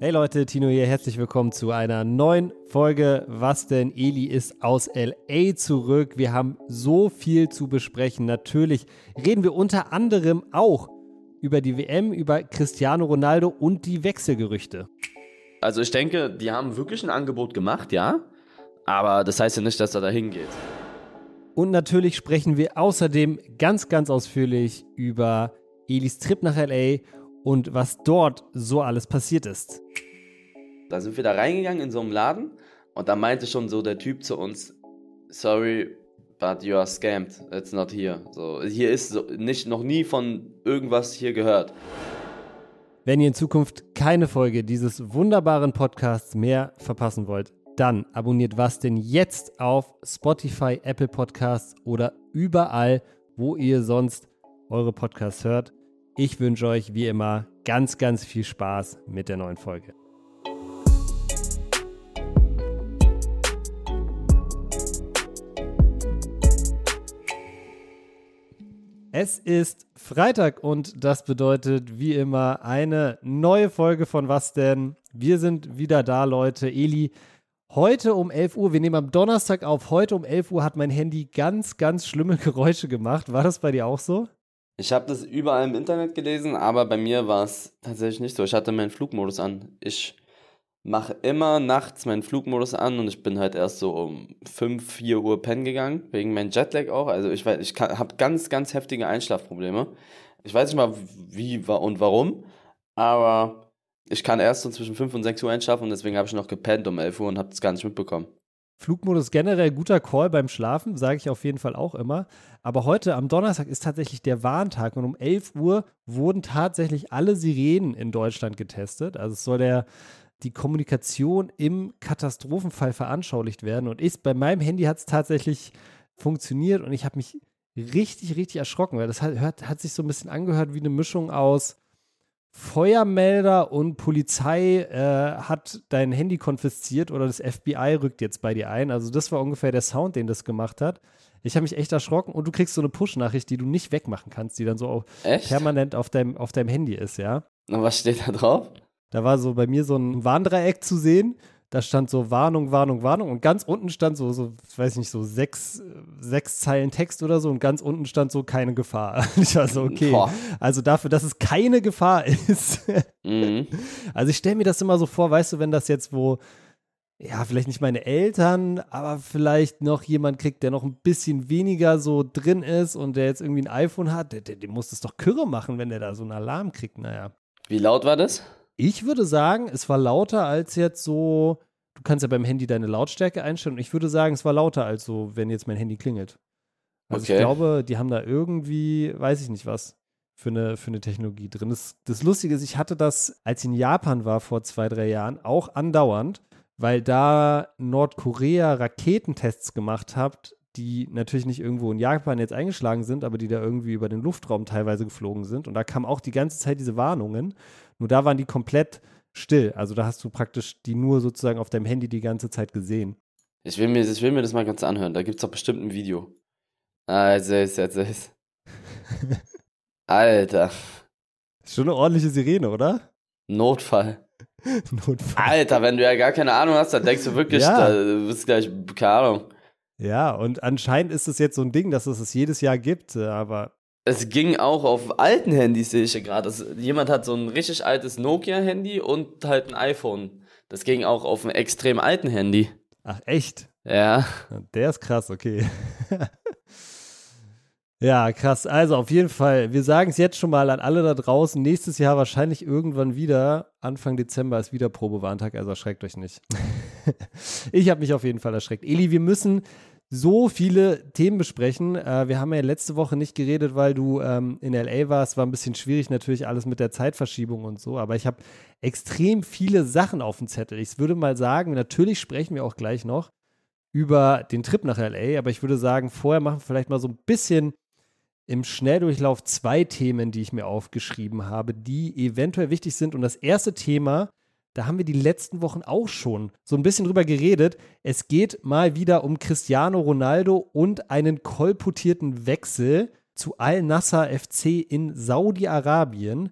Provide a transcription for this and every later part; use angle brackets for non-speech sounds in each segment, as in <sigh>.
Hey Leute, Tino hier, herzlich willkommen zu einer neuen Folge. Was denn? Eli ist aus LA zurück. Wir haben so viel zu besprechen. Natürlich reden wir unter anderem auch über die WM, über Cristiano Ronaldo und die Wechselgerüchte. Also ich denke, die haben wirklich ein Angebot gemacht, ja. Aber das heißt ja nicht, dass er da hingeht. Und natürlich sprechen wir außerdem ganz, ganz ausführlich über Elis Trip nach LA und was dort so alles passiert ist. Da sind wir da reingegangen in so einem Laden und da meinte schon so der Typ zu uns, sorry, but you are scammed, it's not here. So, hier ist so, nicht, noch nie von irgendwas hier gehört. Wenn ihr in Zukunft keine Folge dieses wunderbaren Podcasts mehr verpassen wollt, dann abonniert was denn jetzt auf Spotify, Apple Podcasts oder überall, wo ihr sonst eure Podcasts hört. Ich wünsche euch wie immer ganz, ganz viel Spaß mit der neuen Folge. Es ist Freitag und das bedeutet wie immer eine neue Folge von Was denn? Wir sind wieder da, Leute. Eli, heute um 11 Uhr, wir nehmen am Donnerstag auf, heute um 11 Uhr hat mein Handy ganz, ganz schlimme <laughs> Geräusche gemacht. War das bei dir auch so? Ich habe das überall im Internet gelesen, aber bei mir war es tatsächlich nicht so. Ich hatte meinen Flugmodus an. Ich mache immer nachts meinen Flugmodus an und ich bin halt erst so um 5, 4 Uhr pennen gegangen, wegen meinem Jetlag auch. Also ich weiß, ich habe ganz, ganz heftige Einschlafprobleme. Ich weiß nicht mal wie und warum, aber ich kann erst so zwischen 5 und 6 Uhr einschlafen und deswegen habe ich noch gepennt um 11 Uhr und habe das gar nicht mitbekommen. Flugmodus generell guter Call beim Schlafen, sage ich auf jeden Fall auch immer. Aber heute am Donnerstag ist tatsächlich der Warntag und um 11 Uhr wurden tatsächlich alle Sirenen in Deutschland getestet. Also es soll der, die Kommunikation im Katastrophenfall veranschaulicht werden. Und ich, bei meinem Handy hat es tatsächlich funktioniert und ich habe mich richtig, richtig erschrocken, weil das hat, hat sich so ein bisschen angehört wie eine Mischung aus Feuermelder und Polizei äh, hat dein Handy konfisziert oder das FBI rückt jetzt bei dir ein. Also das war ungefähr der Sound, den das gemacht hat. Ich habe mich echt erschrocken und du kriegst so eine Push-Nachricht, die du nicht wegmachen kannst, die dann so permanent auf deinem, auf deinem Handy ist, ja. Und was steht da drauf? Da war so bei mir so ein Warndreieck zu sehen da stand so Warnung, Warnung, Warnung und ganz unten stand so, so ich weiß nicht, so sechs, sechs Zeilen Text oder so und ganz unten stand so keine Gefahr. <laughs> Ich war so, okay. Boah. Also dafür, dass es keine Gefahr ist. Mhm. Also ich stelle mir das immer so vor, weißt du, wenn das jetzt wo, ja, vielleicht nicht meine Eltern, aber vielleicht noch jemand kriegt, der noch ein bisschen weniger so drin ist und der jetzt irgendwie ein iPhone hat, der, der, der muss das doch Kürre machen, wenn der da so einen Alarm kriegt, naja. Wie laut war das? Ich würde sagen, es war lauter als jetzt so. Du kannst ja beim Handy deine Lautstärke einstellen. Und ich würde sagen, es war lauter als so, wenn jetzt mein Handy klingelt. Also okay. ich glaube, die haben da irgendwie, weiß ich nicht was, für eine, für eine Technologie drin. Das, das Lustige ist, ich hatte das, als ich in Japan war vor zwei, drei Jahren, auch andauernd, weil da Nordkorea Raketentests gemacht hat, die natürlich nicht irgendwo in Japan jetzt eingeschlagen sind, aber die da irgendwie über den Luftraum teilweise geflogen sind. Und da kamen auch die ganze Zeit diese Warnungen. Nur da waren die komplett still. Also da hast du praktisch die nur sozusagen auf deinem Handy die ganze Zeit gesehen. Ich will mir, ich will mir das mal ganz anhören. Da gibt es doch bestimmt ein Video. Ah, jetzt ist, jetzt ist. <laughs> Alter. Ist schon eine ordentliche Sirene, oder? Notfall. <laughs> Notfall. Alter, wenn du ja gar keine Ahnung hast, dann denkst du wirklich, ja. da bist gleich, keine Ahnung. Ja, und anscheinend ist es jetzt so ein Ding, dass es es jedes Jahr gibt, aber es ging auch auf alten Handys, sehe ich ja gerade. Jemand hat so ein richtig altes Nokia-Handy und halt ein iPhone. Das ging auch auf einem extrem alten Handy. Ach, echt? Ja. Der ist krass, okay. <laughs> ja, krass. Also auf jeden Fall, wir sagen es jetzt schon mal an alle da draußen. Nächstes Jahr wahrscheinlich irgendwann wieder. Anfang Dezember ist wieder Probewarntag, also erschreckt euch nicht. <laughs> ich habe mich auf jeden Fall erschreckt. Eli, wir müssen so viele Themen besprechen. Äh, wir haben ja letzte Woche nicht geredet, weil du ähm, in LA warst. War ein bisschen schwierig natürlich alles mit der Zeitverschiebung und so. Aber ich habe extrem viele Sachen auf dem Zettel. Ich würde mal sagen, natürlich sprechen wir auch gleich noch über den Trip nach LA. Aber ich würde sagen, vorher machen wir vielleicht mal so ein bisschen im Schnelldurchlauf zwei Themen, die ich mir aufgeschrieben habe, die eventuell wichtig sind. Und das erste Thema da haben wir die letzten Wochen auch schon so ein bisschen drüber geredet. Es geht mal wieder um Cristiano Ronaldo und einen kolportierten Wechsel zu Al-Nassr FC in Saudi-Arabien.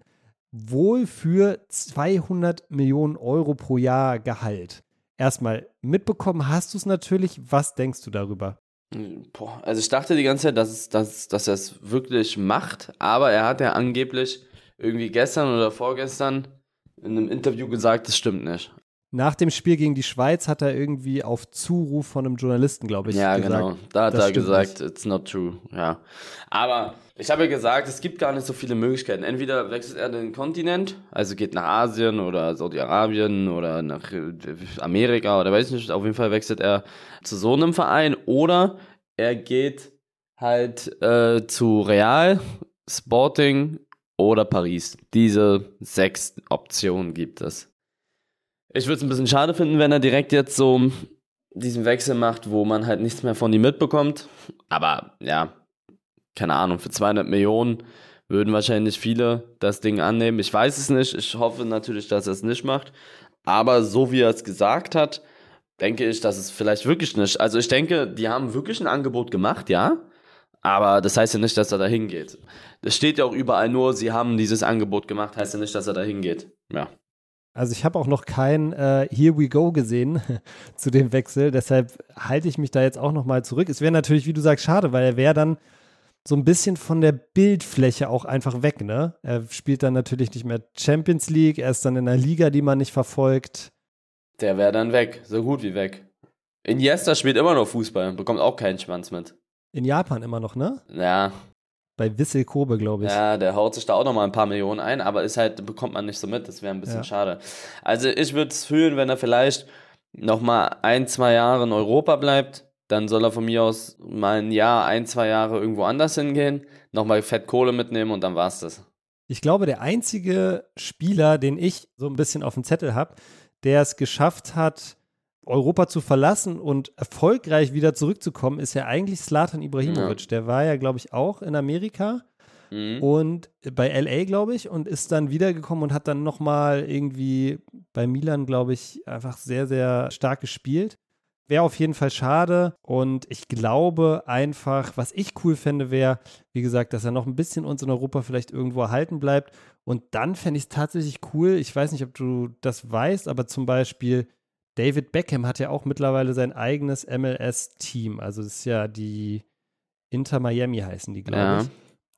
wohl für 200 Millionen Euro pro Jahr Gehalt. Erstmal mitbekommen hast du es natürlich. Was denkst du darüber? Boah, also ich dachte die ganze Zeit, dass, dass, dass er es wirklich macht, aber er hat ja angeblich irgendwie gestern oder vorgestern in einem Interview gesagt, das stimmt nicht. Nach dem Spiel gegen die Schweiz hat er irgendwie auf Zuruf von einem Journalisten, glaube ich, ja, gesagt. Ja, genau. Da hat er gesagt, nicht. it's not true. Ja. Aber ich habe ja gesagt, es gibt gar nicht so viele Möglichkeiten. Entweder wechselt er den Kontinent, also geht nach Asien oder Saudi-Arabien oder nach äh, Amerika oder weiß nicht, auf jeden Fall wechselt er zu so einem Verein oder er geht halt äh, zu Real, Sporting oder Paris. Diese sechs Optionen gibt es. Ich würde es ein bisschen schade finden, wenn er direkt jetzt so diesen Wechsel macht, wo man halt nichts mehr von ihm mitbekommt. Aber ja, keine Ahnung, für 200 Millionen würden wahrscheinlich viele das Ding annehmen. Ich weiß es nicht. Ich hoffe natürlich, dass er es nicht macht. Aber so wie er es gesagt hat, denke ich, dass es vielleicht wirklich nicht. Also ich denke, die haben wirklich ein Angebot gemacht, ja. Aber das heißt ja nicht, dass er da hingeht. Das steht ja auch überall nur, sie haben dieses Angebot gemacht, heißt ja nicht, dass er da hingeht. Ja. Also ich habe auch noch kein äh, Here We Go gesehen <laughs> zu dem Wechsel, deshalb halte ich mich da jetzt auch noch mal zurück. Es wäre natürlich, wie du sagst, schade, weil er wäre dann so ein bisschen von der Bildfläche auch einfach weg, ne? Er spielt dann natürlich nicht mehr Champions League, er ist dann in einer Liga, die man nicht verfolgt. Der wäre dann weg, so gut wie weg. Iniesta spielt immer noch Fußball, bekommt auch keinen Schwanz mit. In Japan immer noch, ne? Ja, bei Wissel Kobe, glaube ich. Ja, der haut sich da auch nochmal ein paar Millionen ein, aber ist halt, bekommt man nicht so mit. Das wäre ein bisschen ja. schade. Also ich würde es fühlen, wenn er vielleicht nochmal ein, zwei Jahre in Europa bleibt. Dann soll er von mir aus mal ein Jahr, ein, zwei Jahre irgendwo anders hingehen, nochmal Fett Kohle mitnehmen und dann war's das. Ich glaube, der einzige Spieler, den ich so ein bisschen auf dem Zettel habe, der es geschafft hat, Europa zu verlassen und erfolgreich wieder zurückzukommen, ist ja eigentlich Slatan Ibrahimovic. Ja. Der war ja, glaube ich, auch in Amerika mhm. und bei LA, glaube ich, und ist dann wiedergekommen und hat dann nochmal irgendwie bei Milan, glaube ich, einfach sehr, sehr stark gespielt. Wäre auf jeden Fall schade und ich glaube einfach, was ich cool fände, wäre, wie gesagt, dass er noch ein bisschen uns in Europa vielleicht irgendwo erhalten bleibt. Und dann fände ich es tatsächlich cool. Ich weiß nicht, ob du das weißt, aber zum Beispiel David Beckham hat ja auch mittlerweile sein eigenes MLS-Team. Also das ist ja die Inter Miami heißen die, glaube ja. ich.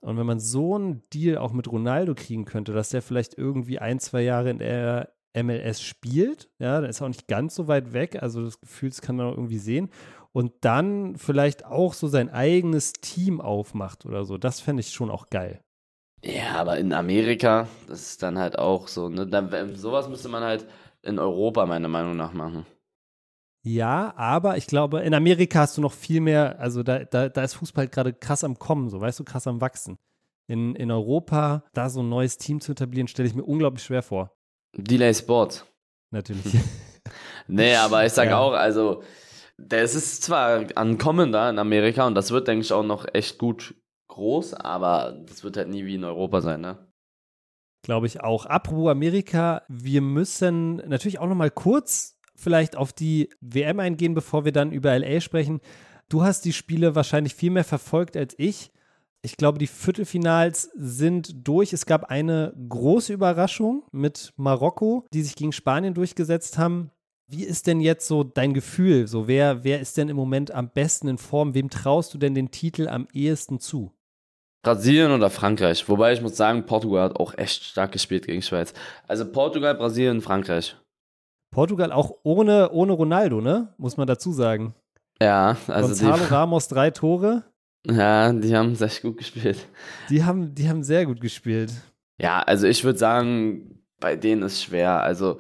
Und wenn man so einen Deal auch mit Ronaldo kriegen könnte, dass der vielleicht irgendwie ein, zwei Jahre in der MLS spielt, ja, dann ist er auch nicht ganz so weit weg. Also das Gefühl, das kann man auch irgendwie sehen. Und dann vielleicht auch so sein eigenes Team aufmacht oder so. Das fände ich schon auch geil. Ja, aber in Amerika, das ist dann halt auch so, ne? Dann, sowas müsste man halt in Europa meiner Meinung nach machen. Ja, aber ich glaube, in Amerika hast du noch viel mehr, also da, da, da ist Fußball halt gerade krass am Kommen, so weißt du, krass am Wachsen. In, in Europa, da so ein neues Team zu etablieren, stelle ich mir unglaublich schwer vor. Delay Sport. Natürlich. <laughs> nee, aber ich sage ja. auch, also, das ist zwar ankommen da in Amerika und das wird, denke ich, auch noch echt gut groß, aber das wird halt nie wie in Europa sein, ne? Glaube ich auch. Apropos Amerika, wir müssen natürlich auch noch mal kurz vielleicht auf die WM eingehen, bevor wir dann über LA sprechen. Du hast die Spiele wahrscheinlich viel mehr verfolgt als ich. Ich glaube, die Viertelfinals sind durch. Es gab eine große Überraschung mit Marokko, die sich gegen Spanien durchgesetzt haben. Wie ist denn jetzt so dein Gefühl? So, wer, wer ist denn im Moment am besten in Form? Wem traust du denn den Titel am ehesten zu? Brasilien oder Frankreich. Wobei ich muss sagen, Portugal hat auch echt stark gespielt gegen Schweiz. Also Portugal, Brasilien, Frankreich. Portugal auch ohne, ohne Ronaldo, ne? Muss man dazu sagen. Ja, also. Gonzalo die, <laughs> Ramos drei Tore. Ja, die haben sehr gut gespielt. Die haben, die haben sehr gut gespielt. Ja, also ich würde sagen, bei denen ist schwer. Also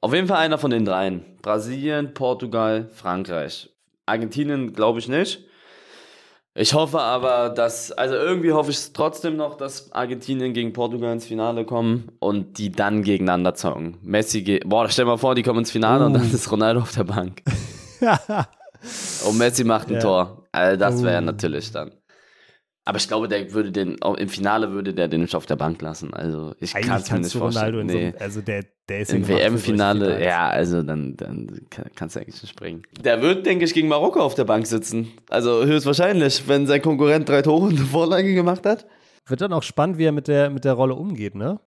auf jeden Fall einer von den dreien. Brasilien, Portugal, Frankreich. Argentinien glaube ich nicht. Ich hoffe aber, dass, also irgendwie hoffe ich trotzdem noch, dass Argentinien gegen Portugal ins Finale kommen und die dann gegeneinander zocken. Messi geht, boah, stell dir mal vor, die kommen ins Finale uh. und dann uh. ist Ronaldo auf der Bank. <laughs> und Messi macht ein ja. Tor. Also das wäre uh. natürlich dann. Aber ich glaube, der würde den, im Finale würde der den nicht auf der Bank lassen. Also ich kann es mir nicht vorstellen. Nee. so, also der, der ist Im WM-Finale, ja, also dann, dann kannst du eigentlich nicht springen. Der wird, denke ich, gegen Marokko auf der Bank sitzen. Also höchstwahrscheinlich, wenn sein Konkurrent drei Tore und eine Vorlage gemacht hat. Wird dann auch spannend, wie er mit der, mit der Rolle umgeht, ne?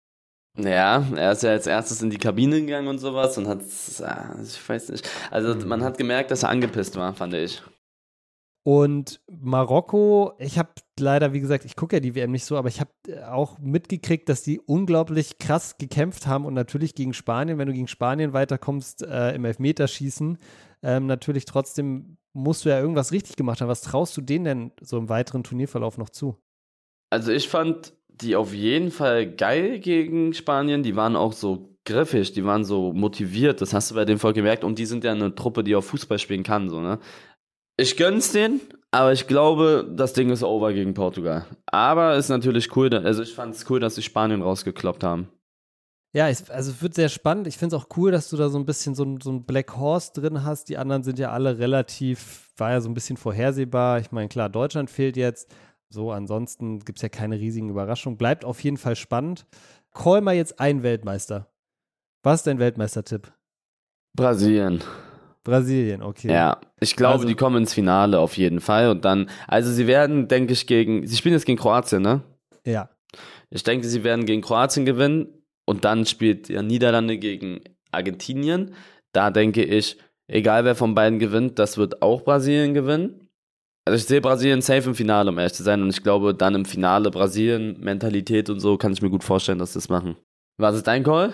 Ja, er ist ja als erstes in die Kabine gegangen und sowas und hat, ich weiß nicht, also man hat gemerkt, dass er angepisst war, fand ich. Und Marokko, ich habe leider, wie gesagt, ich gucke ja die WM nicht so, aber ich habe auch mitgekriegt, dass die unglaublich krass gekämpft haben und natürlich gegen Spanien, wenn du gegen Spanien weiterkommst äh, im Elfmeterschießen, ähm, natürlich trotzdem musst du ja irgendwas richtig gemacht haben. Was traust du denen denn so im weiteren Turnierverlauf noch zu? Also ich fand die auf jeden Fall geil gegen Spanien. Die waren auch so griffig, die waren so motiviert. Das hast du bei denen voll gemerkt. Und die sind ja eine Truppe, die auch Fußball spielen kann. So, ne? Ich gönn's denen, aber ich glaube, das Ding ist over gegen Portugal. Aber ist natürlich cool. Also ich fand's cool, dass sie Spanien rausgekloppt haben. Ja, ich, also es wird sehr spannend. Ich finde es auch cool, dass du da so ein bisschen so, ein- so ein Black Horse drin hast. Die anderen sind ja alle relativ, war ja so ein bisschen vorhersehbar. Ich meine, klar, Deutschland fehlt jetzt. So, ansonsten gibt es ja keine riesigen Überraschungen. Bleibt auf jeden Fall spannend. Call mal jetzt einen Weltmeister. Was ist dein Weltmeistertipp? Brasilien. Brasilien, okay. Ja, ich glaube, Also- die kommen ins Finale auf jeden Fall. Und dann, also sie werden, denke ich, gegen, sie spielen jetzt gegen Kroatien, ne? Ja. Ich denke, sie werden gegen Kroatien gewinnen und dann spielt ja Niederlande gegen Argentinien. Da denke ich, egal wer von beiden gewinnt, das wird auch Brasilien gewinnen. Also ich sehe Brasilien safe im Finale, um ehrlich zu sein. Und ich glaube, dann im Finale Brasilien, Mentalität und so, kann ich mir gut vorstellen, dass sie das machen. Was ist dein Call?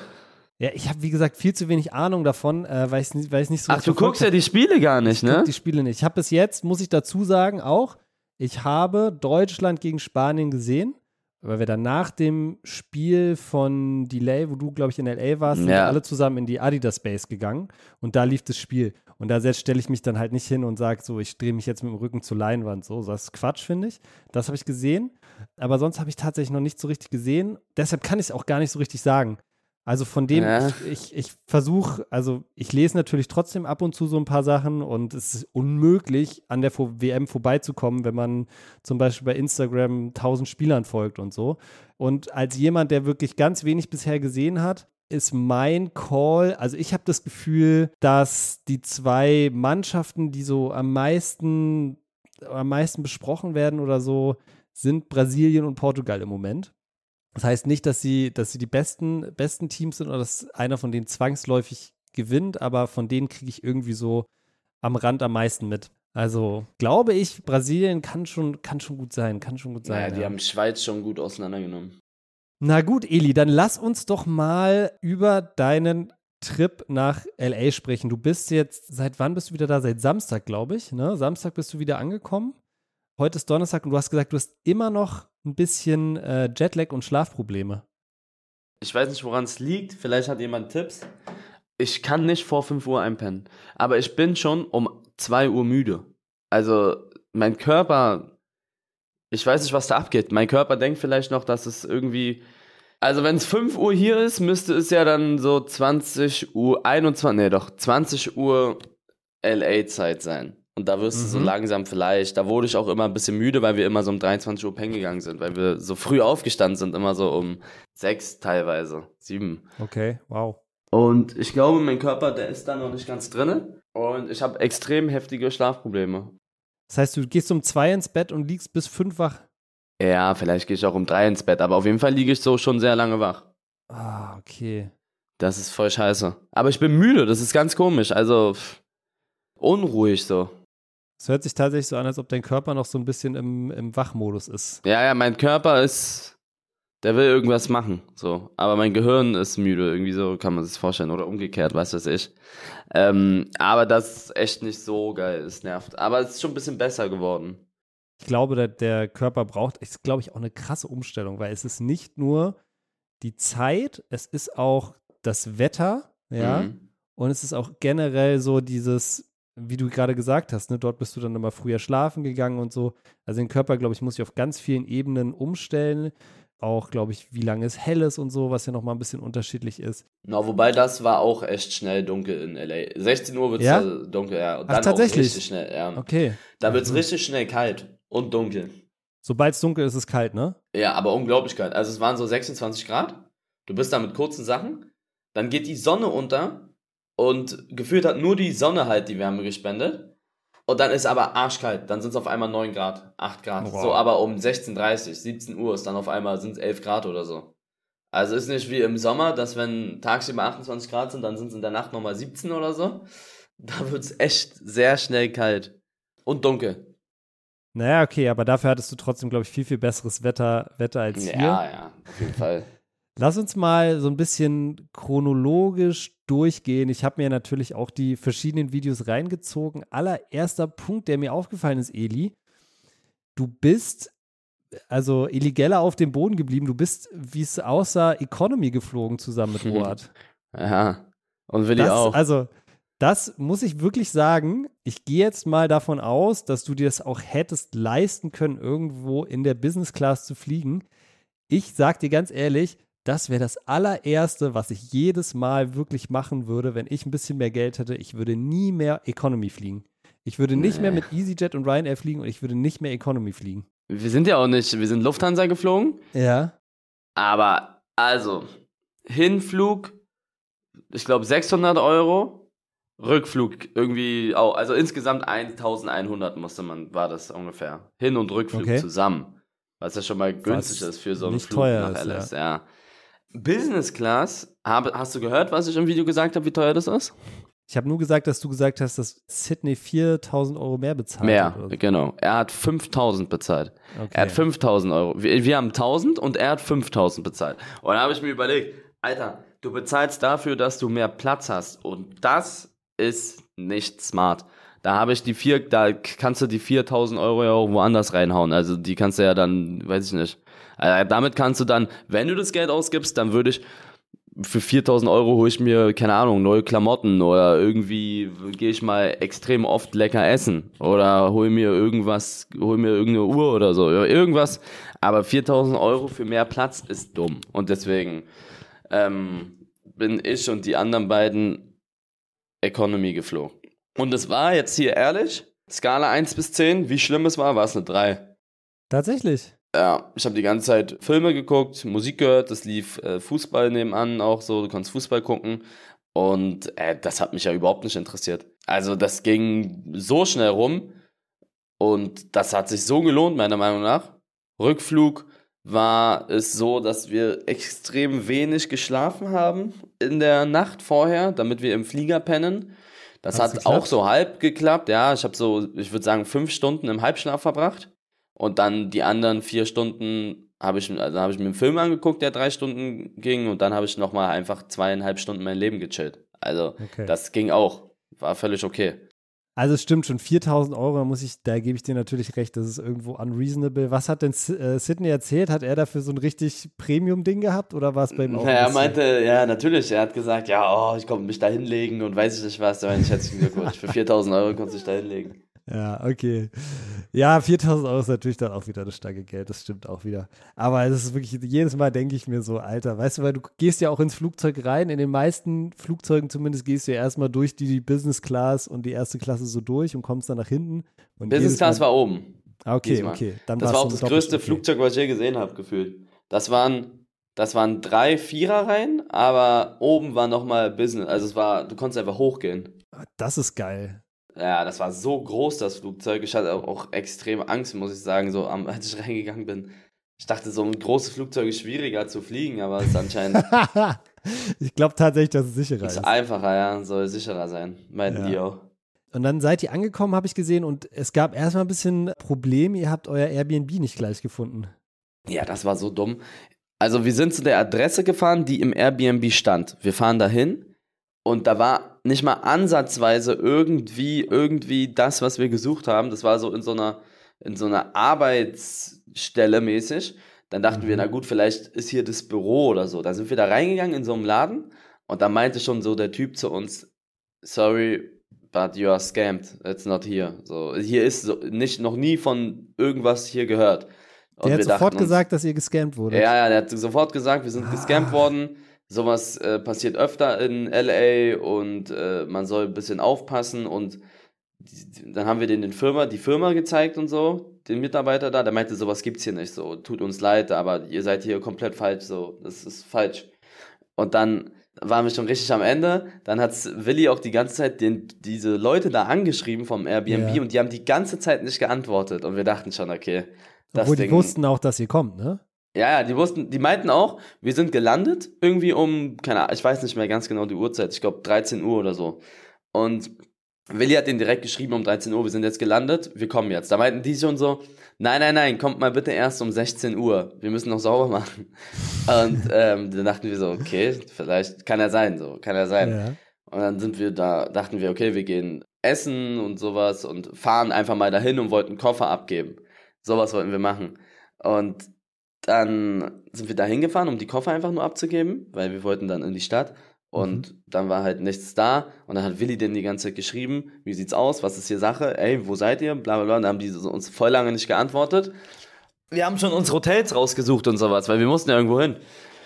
Ja, ich habe, wie gesagt, viel zu wenig Ahnung davon, äh, weil ich es weil ich's nicht so Ach, du guckst ja die Spiele gar nicht, Ich ne? die Spiele nicht. Ich habe bis jetzt, muss ich dazu sagen, auch, ich habe Deutschland gegen Spanien gesehen, weil wir dann nach dem Spiel von Delay, wo du, glaube ich, in L.A. warst, sind Ja. alle zusammen in die Adidas Base gegangen und da lief das Spiel. Und da stelle ich mich dann halt nicht hin und sage so, ich drehe mich jetzt mit dem Rücken zur Leinwand. So, das ist Quatsch, finde ich. Das habe ich gesehen. Aber sonst habe ich tatsächlich noch nicht so richtig gesehen. Deshalb kann ich es auch gar nicht so richtig sagen. Also von dem, Ja. ich, ich, ich versuche, also ich lese natürlich trotzdem ab und zu so ein paar Sachen und es ist unmöglich, an der WM vorbeizukommen, wenn man zum Beispiel bei Instagram 1000 Spielern folgt und so. Und als jemand, der wirklich ganz wenig bisher gesehen hat, ist mein Call, also ich habe das Gefühl, dass die zwei Mannschaften, die so am meisten, am meisten besprochen werden oder so, sind Brasilien und Portugal im Moment. Das heißt nicht, dass sie, dass sie die besten, besten Teams sind oder dass einer von denen zwangsläufig gewinnt, aber von denen kriege ich irgendwie so am Rand am meisten mit. Also glaube ich, Brasilien kann schon, kann schon gut sein, kann schon gut sein. Naja, die ja. haben Schweiz schon gut auseinandergenommen. Na gut, Eli, dann lass uns doch mal über deinen Trip nach LA sprechen. Du bist jetzt, seit wann bist du wieder da? Seit Samstag, glaube ich. Ne? Samstag bist du wieder angekommen. Heute ist Donnerstag und du hast gesagt, du hast immer noch ein bisschen äh, Jetlag und Schlafprobleme. Ich weiß nicht, woran es liegt. Vielleicht hat jemand Tipps. Ich kann nicht vor 5 Uhr einpennen. Aber ich bin schon um 2 Uhr müde. Also, mein Körper. Ich weiß nicht, was da abgeht. Mein Körper denkt vielleicht noch, dass es irgendwie. Also, wenn es 5 Uhr hier ist, müsste es ja dann so 20 Uhr, 21, nee, doch, 20 Uhr LA-Zeit sein. Und da wirst du so Mhm. langsam vielleicht, da wurde ich auch immer ein bisschen müde, weil wir immer so um 23 Uhr pennen gegangen sind, weil wir so früh aufgestanden sind, immer so um sechs teilweise, sieben. Okay, wow. Und ich glaube, mein Körper, der ist da noch nicht ganz drinne. Und ich habe extrem heftige Schlafprobleme. Das heißt, du gehst um zwei ins Bett und liegst bis fünf wach. Ja, vielleicht gehe ich auch um drei ins Bett, aber auf jeden Fall liege ich so schon sehr lange wach. Ah, okay. Das ist voll scheiße. Aber ich bin müde, das ist ganz komisch. Also unruhig so. Es hört sich tatsächlich so an, als ob dein Körper noch so ein bisschen im, im Wachmodus ist. Ja, ja, mein Körper ist, der will irgendwas machen, so. Aber mein Gehirn ist müde, irgendwie so kann man sich das vorstellen. Oder umgekehrt, weiß was ich. Ähm, aber das ist echt nicht so geil, es nervt. Aber es ist schon ein bisschen besser geworden. Ich glaube, der, der Körper braucht, ist, glaube ich, auch eine krasse Umstellung, weil es ist nicht nur die Zeit, es ist auch das Wetter, ja, Mhm. und es ist auch generell so dieses, wie du gerade gesagt hast, ne, dort bist du dann immer früher schlafen gegangen und so. Also den Körper, glaube ich, muss ich auf ganz vielen Ebenen umstellen. Auch, glaube ich, wie lange es hell ist und so, was ja nochmal ein bisschen unterschiedlich ist. Na, wobei das war auch echt schnell dunkel in LA. 16 Uhr wird es Ja? dunkel, ja. Und Ach, dann tatsächlich? auch richtig schnell, ja. Okay. Da wird es Mhm. richtig schnell kalt und dunkel. Sobald es dunkel ist, ist es kalt, ne? Ja, aber unglaublich kalt. Also es waren so 26 Grad. Du bist da mit kurzen Sachen. Dann geht die Sonne unter und gefühlt hat nur die Sonne halt die Wärme gespendet. Und dann ist aber arschkalt. Dann sind es auf einmal 9 Grad, 8 Grad. Wow. So, aber um 16.30 17 Uhr ist dann auf einmal sind es 11 Grad oder so. Also ist nicht wie im Sommer, dass wenn tagsüber 28 Grad sind, dann sind es in der Nacht nochmal 17 oder so. Da wird es echt sehr schnell kalt. Und dunkel. Naja, okay, aber dafür hattest du trotzdem, glaube ich, viel, viel besseres Wetter, Wetter als Ja, hier. ja, auf jeden Fall. Lass uns mal so ein bisschen chronologisch durchgehen. Ich habe mir natürlich auch die verschiedenen Videos reingezogen. Allererster Punkt, der mir aufgefallen ist, Eli, du bist also Eli Geller auf dem Boden geblieben. Du bist, wie es aussah, Economy geflogen zusammen mit Roat. <laughs> Ja. Und Willi Das, auch. Also, das muss ich wirklich sagen. Ich gehe jetzt mal davon aus, dass du dir das auch hättest leisten können, irgendwo in der Business Class zu fliegen. Ich sag dir ganz ehrlich, das wäre das allererste, was ich jedes Mal wirklich machen würde, wenn ich ein bisschen mehr Geld hätte. Ich würde nie mehr Economy fliegen. Ich würde nicht mehr mit EasyJet und Ryanair fliegen und ich würde nicht mehr Economy fliegen. Wir sind ja auch nicht, wir sind Lufthansa geflogen. Ja. Aber, also, Hinflug, ich glaube 600 Euro. Rückflug irgendwie auch, also insgesamt 1100 musste man, war das ungefähr. Hin- und Rückflug Okay. zusammen. Was ja schon mal günstig Was ist für so einen nicht Flug teuer nach ist, LS, ja. Business Class, habe, hast du gehört, was ich im Video gesagt habe, wie teuer das ist? Ich habe nur gesagt, dass du gesagt hast, dass Sydney 4000 Euro mehr bezahlt Mehr, hat. so. genau. Er hat 5000 bezahlt. Okay. Er hat 5000 Euro. Wir, wir haben 1000 und er hat 5000 bezahlt. Und da habe ich mir überlegt, Alter, du bezahlst dafür, dass du mehr Platz hast. Und das ist nicht smart. Da habe ich die vier, da kannst du die 4000 Euro ja auch woanders reinhauen. Also die kannst du ja dann, weiß ich nicht. Also damit kannst du dann, wenn du das Geld ausgibst, dann würde ich für 4000 Euro hole ich mir, keine Ahnung, neue Klamotten oder irgendwie gehe ich mal extrem oft lecker essen oder hol mir irgendwas, hol mir irgendeine Uhr oder so, irgendwas. Aber 4000 Euro für mehr Platz ist dumm. Und deswegen ähm, bin ich und die anderen beiden Economy geflogen. Und es war jetzt hier ehrlich, Skala 1 bis 10, wie schlimm es war, war es eine 3. Tatsächlich. Ja, ich habe die ganze Zeit Filme geguckt, Musik gehört, es lief äh, Fußball nebenan auch so, du konntest Fußball gucken und äh, das hat mich ja überhaupt nicht interessiert. Also das ging so schnell rum und das hat sich so gelohnt, meiner Meinung nach. Rückflug war es so, dass wir extrem wenig geschlafen haben in der Nacht vorher, damit wir im Flieger pennen. Das Hat's hat geklappt? auch so halb geklappt, ja. Ich habe so, ich würde sagen, fünf Stunden im Halbschlaf verbracht. Und dann die anderen vier Stunden habe ich, also habe ich mir einen Film angeguckt, der drei Stunden ging. Und dann habe ich nochmal einfach zweieinhalb Stunden mein Leben gechillt. Also, Okay. das ging auch. War völlig okay. Also es stimmt schon, 4000 Euro, da muss ich, da gebe ich dir natürlich recht, das ist irgendwo unreasonable. Was hat denn äh, Sydney erzählt? Hat er dafür so ein richtig Premium-Ding gehabt oder war es bei ihm auch? Naja, er meinte, ja, natürlich. Er hat gesagt, ja, oh, ich konnte mich da hinlegen und weiß ich nicht was. Da ich, herzlichen Glückwunsch. Für 4000 Euro konntest du dich da hinlegen. Ja, okay. Ja, 4000 Euro ist natürlich dann auch wieder eine Stange Geld, das stimmt auch wieder. Aber es ist wirklich, jedes Mal denke ich mir so, Alter, weißt du, weil du gehst ja auch ins Flugzeug rein, in den meisten Flugzeugen zumindest gehst du ja erstmal durch die Business Class und die erste Klasse so durch und kommst dann nach hinten. Business Class Mal- war oben. Ah, okay, diesmal. okay. Dann Das war auch das größte okay. Flugzeug, was ich je gesehen habe, gefühlt. Das waren, das waren drei Viererreihen, aber oben war nochmal Business. Also es war, du konntest einfach hochgehen. Das ist geil. Ja, das war so groß, das Flugzeug. Ich hatte auch, auch extrem Angst, muss ich sagen, so am, <laughs> als ich reingegangen bin. Ich dachte, so ein großes Flugzeug ist schwieriger zu fliegen, aber es ist anscheinend <laughs> ich glaube tatsächlich, dass es sicherer ist ist. einfacher, ja, soll sicherer sein. Meinten Ja. die auch. Und dann seid ihr angekommen, habe ich gesehen, und es gab erstmal ein bisschen Problem, ihr habt euer Airbnb nicht gleich gefunden. Ja, das war so dumm. Also wir sind zu der Adresse gefahren, die im Airbnb stand. Wir fahren dahin und da war nicht mal ansatzweise irgendwie irgendwie das, was wir gesucht haben. Das war so in so einer in so einer Arbeitsstelle mäßig. Dann dachten wir, Mhm. na gut, vielleicht ist hier das Büro oder so. Da sind wir da reingegangen in so einem Laden und da meinte schon so der Typ zu uns, sorry, but you are scammed. It's not here. So, hier ist so, nicht noch nie von irgendwas hier gehört. Und Der hat wir sofort uns- gesagt, dass ihr gescampt wurdet. ja, ja, der hat sofort gesagt, wir sind Ah. gescampt worden. Sowas äh, passiert öfter in LA und äh, man soll ein bisschen aufpassen und die, die, dann haben wir denen den Firma, die Firma gezeigt und so, den Mitarbeiter da, der meinte, sowas gibt's hier nicht so, tut uns leid, aber ihr seid hier komplett falsch, so, das ist falsch. Und dann waren wir schon richtig am Ende, dann hat's Willi auch die ganze Zeit den, diese Leute da angeschrieben vom Airbnb Ja. und die haben die ganze Zeit nicht geantwortet und wir dachten schon, okay, das Obwohl die Ding, wussten auch, dass ihr kommt, ne? Ja, ja, die wussten, die meinten auch, wir sind gelandet, irgendwie um, keine Ahnung, ich weiß nicht mehr ganz genau die Uhrzeit, ich glaube 13 Uhr oder so. Und Willi hat denen direkt geschrieben um 13 Uhr, wir sind jetzt gelandet, wir kommen jetzt. Da meinten die schon so, nein, nein, nein, kommt mal bitte erst um 16 Uhr, wir müssen noch sauber machen. <laughs> Und ähm, dann dachten wir so, okay, vielleicht kann er sein, so, kann er sein. Ja. Und dann sind wir da, dachten wir, okay, wir gehen essen und sowas und fahren einfach mal dahin und wollten Koffer abgeben. Sowas wollten wir machen. Und dann sind wir da hingefahren, um die Koffer einfach nur abzugeben, weil wir wollten dann in die Stadt. Und Mhm. dann war halt nichts da. Und dann hat Willi denen die ganze Zeit geschrieben, wie sieht's aus, was ist hier Sache, ey, wo seid ihr, bla bla bla. Und dann haben die uns voll lange nicht geantwortet. Wir haben schon unsere Hotels rausgesucht und sowas, weil wir mussten ja irgendwo hin.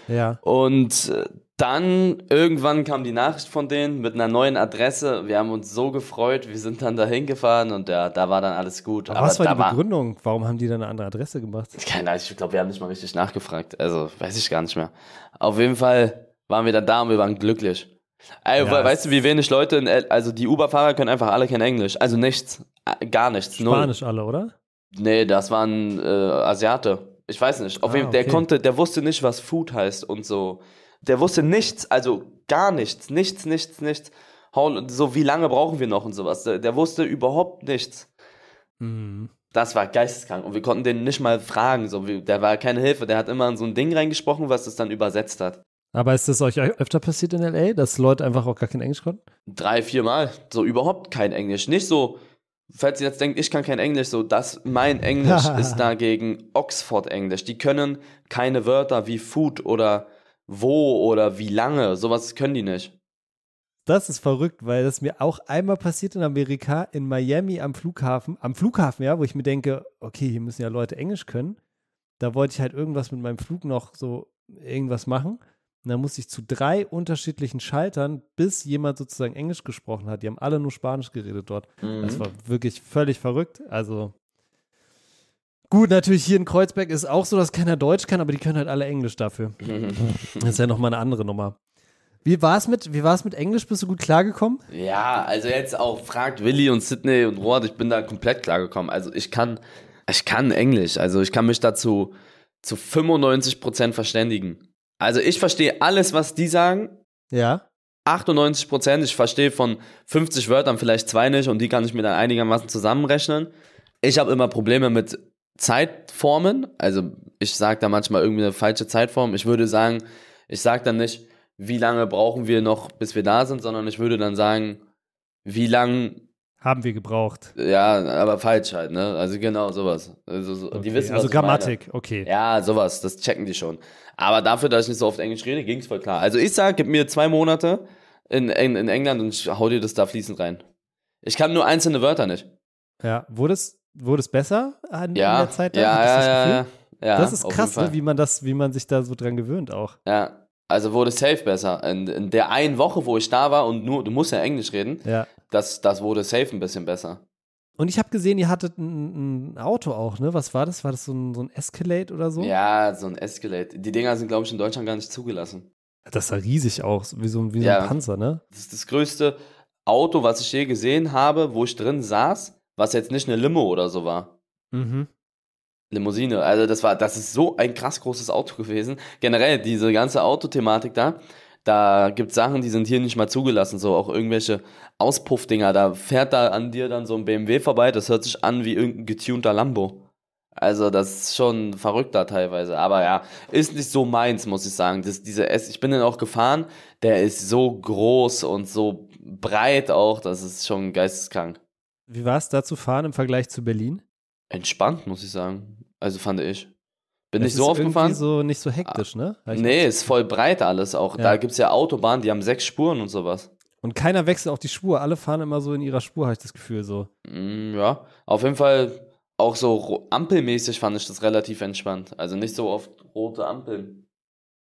Ja. Und äh, dann irgendwann kam die Nachricht von denen mit einer neuen Adresse. Wir haben uns so gefreut. Wir sind dann da hingefahren und ja, da war dann alles gut. Aber was war die Begründung? Warum haben die dann eine andere Adresse gemacht? keine Ahnung, ich glaube, wir haben nicht mal richtig nachgefragt. Also, weiß ich gar nicht mehr. Auf jeden Fall waren wir dann da und wir waren glücklich. Ey, Ja, weißt du, wie wenig Leute, in also die Uber-Fahrer können einfach alle kein Englisch. Also nichts. Äh, Gar nichts. Null. Spanisch alle, oder? Nee, das war ein äh, Asiate. Ich weiß nicht. Auf Ah, jeden Der okay. konnte, der wusste nicht, was Food heißt und so. Der wusste nichts, also gar nichts, nichts, nichts, nichts. So, wie lange brauchen wir noch und sowas. Der, der wusste überhaupt nichts. Mhm. Das war geisteskrank. Und wir konnten den nicht mal fragen. So, der war keine Hilfe. Der hat immer in so ein Ding reingesprochen, was es dann übersetzt hat. Aber ist das euch öfter passiert in L.A., dass Leute einfach auch gar kein Englisch konnten? Drei, vier Mal. So überhaupt kein Englisch. Nicht so, falls ihr jetzt denkt, ich kann kein Englisch, so, das, mein Englisch <laughs> ist dagegen Oxford-Englisch. Die können keine Wörter wie Food oder wo oder wie lange. Sowas können die nicht. Das ist verrückt, weil das mir auch einmal passiert in Amerika, in Miami am Flughafen, am Flughafen, ja, wo ich mir denke, okay, hier müssen ja Leute Englisch können. Da wollte ich halt irgendwas mit meinem Flug noch so irgendwas machen. Und dann musste ich zu drei unterschiedlichen Schaltern, bis jemand sozusagen Englisch gesprochen hat. Die haben alle nur Spanisch geredet dort. Mhm. Das war wirklich völlig verrückt. Also gut, natürlich hier in Kreuzberg ist auch so, dass keiner Deutsch kann, aber die können halt alle Englisch dafür. <laughs> Das ist ja nochmal eine andere Nummer. Wie war es mit, wie war's mit Englisch? Bist du gut klargekommen? Ja, also jetzt auch fragt Willi und Sydney und Robert, ich bin da komplett klargekommen. Also ich kann, ich kann Englisch. Also ich kann mich dazu zu 95% verständigen. Also ich verstehe alles, was die sagen. Ja. 98%, ich verstehe von 50 Wörtern vielleicht zwei nicht und die kann ich mir dann einigermaßen zusammenrechnen. Ich habe immer Probleme mit Zeitformen. Also ich sage da manchmal irgendwie eine falsche Zeitform. Ich würde sagen, ich sage dann nicht, wie lange brauchen wir noch, bis wir da sind, sondern ich würde dann sagen, wie lang, Haben wir gebraucht. ja, aber falsch halt, ne? Also genau sowas. Also, so, die Okay, wissen, also. Grammatik, okay. Ja, sowas, das checken die schon. Aber dafür, dass ich nicht so oft Englisch rede, ging es voll klar. Also ich sag, gib mir zwei Monate in, in, in England und ich hau dir das da fließend rein. Ich kann nur einzelne Wörter nicht. Ja. Wurde es, wurde es besser an, Ja, in der Zeit? da? ja, du ja, das ja, ja, ja. das ist krass, ne, wie man das, wie man sich da so dran gewöhnt auch. Ja, also wurde safe besser. In, in der einen Woche, wo ich da war und nur, du musst ja Englisch reden, Ja. Das, das wurde safe ein bisschen besser. Und ich habe gesehen, ihr hattet ein, ein Auto auch, ne? Was war das? War das so ein, so ein Escalade oder so? Ja, so ein Escalade. Die Dinger sind, glaube ich, in Deutschland gar nicht zugelassen. Das sah riesig aus, wie so, ein- wie so Ja. ein Panzer, ne? Das ist das größte Auto, was ich je gesehen habe, wo ich drin saß, was jetzt nicht eine Limo oder so war. Mhm. Limousine. Also das war, das ist so ein krass großes Auto gewesen. Generell, diese ganze Autothematik da, da gibt Sachen, die sind hier nicht mal zugelassen, so auch irgendwelche Auspuffdinger. Da fährt da an dir dann so ein BMW vorbei, das hört sich an wie irgendein getunter Lambo. Also das ist schon verrückter teilweise. Aber ja, ist nicht so meins, muss ich sagen. Das, diese S, ich bin den auch gefahren, der ist so groß und so breit auch, das ist schon geisteskrank. Wie war es da zu fahren im Vergleich zu Berlin? Entspannt, muss ich sagen. Also fand ich. Bin Es nicht so ist oft irgendwie gefahren. so nicht so hektisch, ne? Hab ich- Nee, ist voll breit alles auch. Ja. Da gibt's ja Autobahnen, die haben sechs Spuren und sowas. Und keiner wechselt auch die Spur. Alle fahren immer so in ihrer Spur, habe ich das Gefühl so. Mm, ja, auf jeden Fall auch so ampelmäßig fand ich das relativ entspannt. Also nicht so oft rote Ampeln.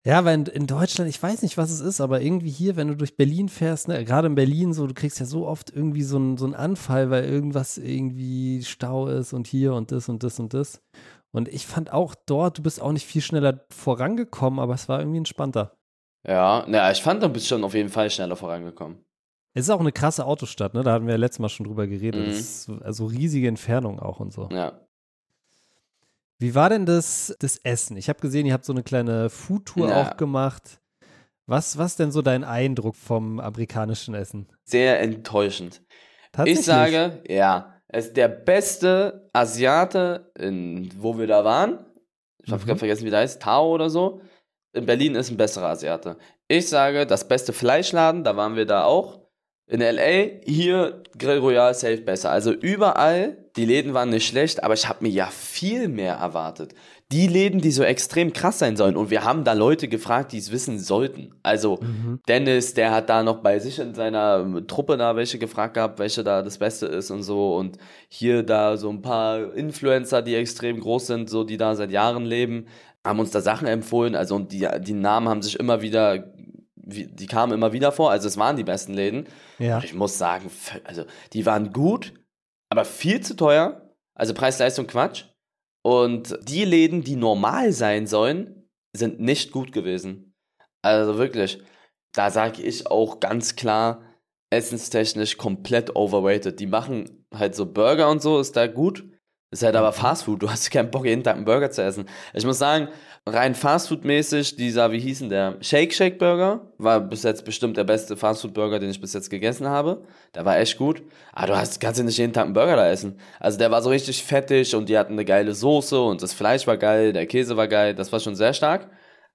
Ja, weil in, in Deutschland, ich weiß nicht, was es ist, aber irgendwie hier, wenn du durch Berlin fährst, ne, gerade in Berlin so, du kriegst ja so oft irgendwie so einen so einen Anfall, weil irgendwas irgendwie Stau ist und hier und das und das und das. Und ich fand auch dort, du bist auch nicht viel schneller vorangekommen, aber es war irgendwie entspannter. Ja, na, ich fand, du bist schon auf jeden Fall schneller vorangekommen. Es ist auch eine krasse Autostadt, ne? Da hatten wir ja letztes Mal schon drüber geredet. Mhm. Das ist so, also riesige Entfernung auch und so. Ja. Wie war denn das, das Essen? Ich habe gesehen, ihr habt so eine kleine Foodtour Ja. auch gemacht. Was, was denn so dein Eindruck vom amerikanischen Essen? Sehr enttäuschend. Ich sage, ja, ist der beste Asiate, in, wo wir da waren. Ich habe Mhm. gerade vergessen, wie der heißt. Tao oder so. In Berlin ist ein besserer Asiate. Ich sage, das beste Fleischladen, da waren wir da auch. In L.A., hier Grill Royal safe besser. Also überall, die Läden waren nicht schlecht, aber ich habe mir ja viel mehr erwartet. Die Läden, die so extrem krass sein sollen. Und wir haben da Leute gefragt, die es wissen sollten. Also Mhm. Dennis, der hat da noch bei sich in seiner ähm, Truppe da welche gefragt gehabt, welche da das Beste ist und so. Und hier da so ein paar Influencer, die extrem groß sind, so die da seit Jahren leben, haben uns da Sachen empfohlen. Also und die, die Namen haben sich immer wieder, wie- die kamen immer wieder vor. Also es waren die besten Läden. Ja. Und ich muss sagen, also die waren gut, aber viel zu teuer. Also Preis-Leistung Quatsch. Und die Läden, die normal sein sollen, sind nicht gut gewesen. Also wirklich, da sage ich auch ganz klar, essenstechnisch komplett overrated. Die machen halt so Burger und so, ist da gut. Ist halt aber Fastfood. Du hast keinen Bock, jeden Tag einen Burger zu essen. Ich muss sagen, rein Fastfood-mäßig, dieser, wie hieß denn der? Shake Shake Burger war bis jetzt bestimmt der beste Fastfood-Burger, den ich bis jetzt gegessen habe. Der war echt gut. Aber du hast, kannst ja nicht jeden Tag einen Burger da essen. Also der war so richtig fettig und die hatten eine geile Soße und das Fleisch war geil, der Käse war geil. Das war schon sehr stark.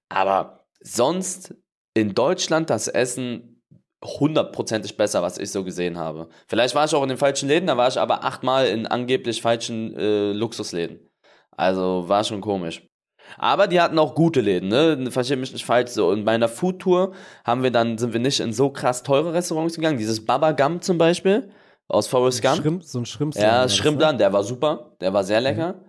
Aber sonst in Deutschland das Essen hundertprozentig besser, was ich so gesehen habe. Vielleicht war ich auch in den falschen Läden, da war ich aber achtmal in angeblich falschen äh, Luxusläden. Also war schon komisch. Aber die hatten auch gute Läden, ne? Verstehe mich nicht falsch so. Und bei einer Foodtour haben wir dann, sind wir nicht in so krass teure Restaurants gegangen. Dieses Baba Gum zum Beispiel aus Forrest Gump. Schrimp, so ein Schrimps. Ja, Schrimplan, der war super, der war sehr lecker.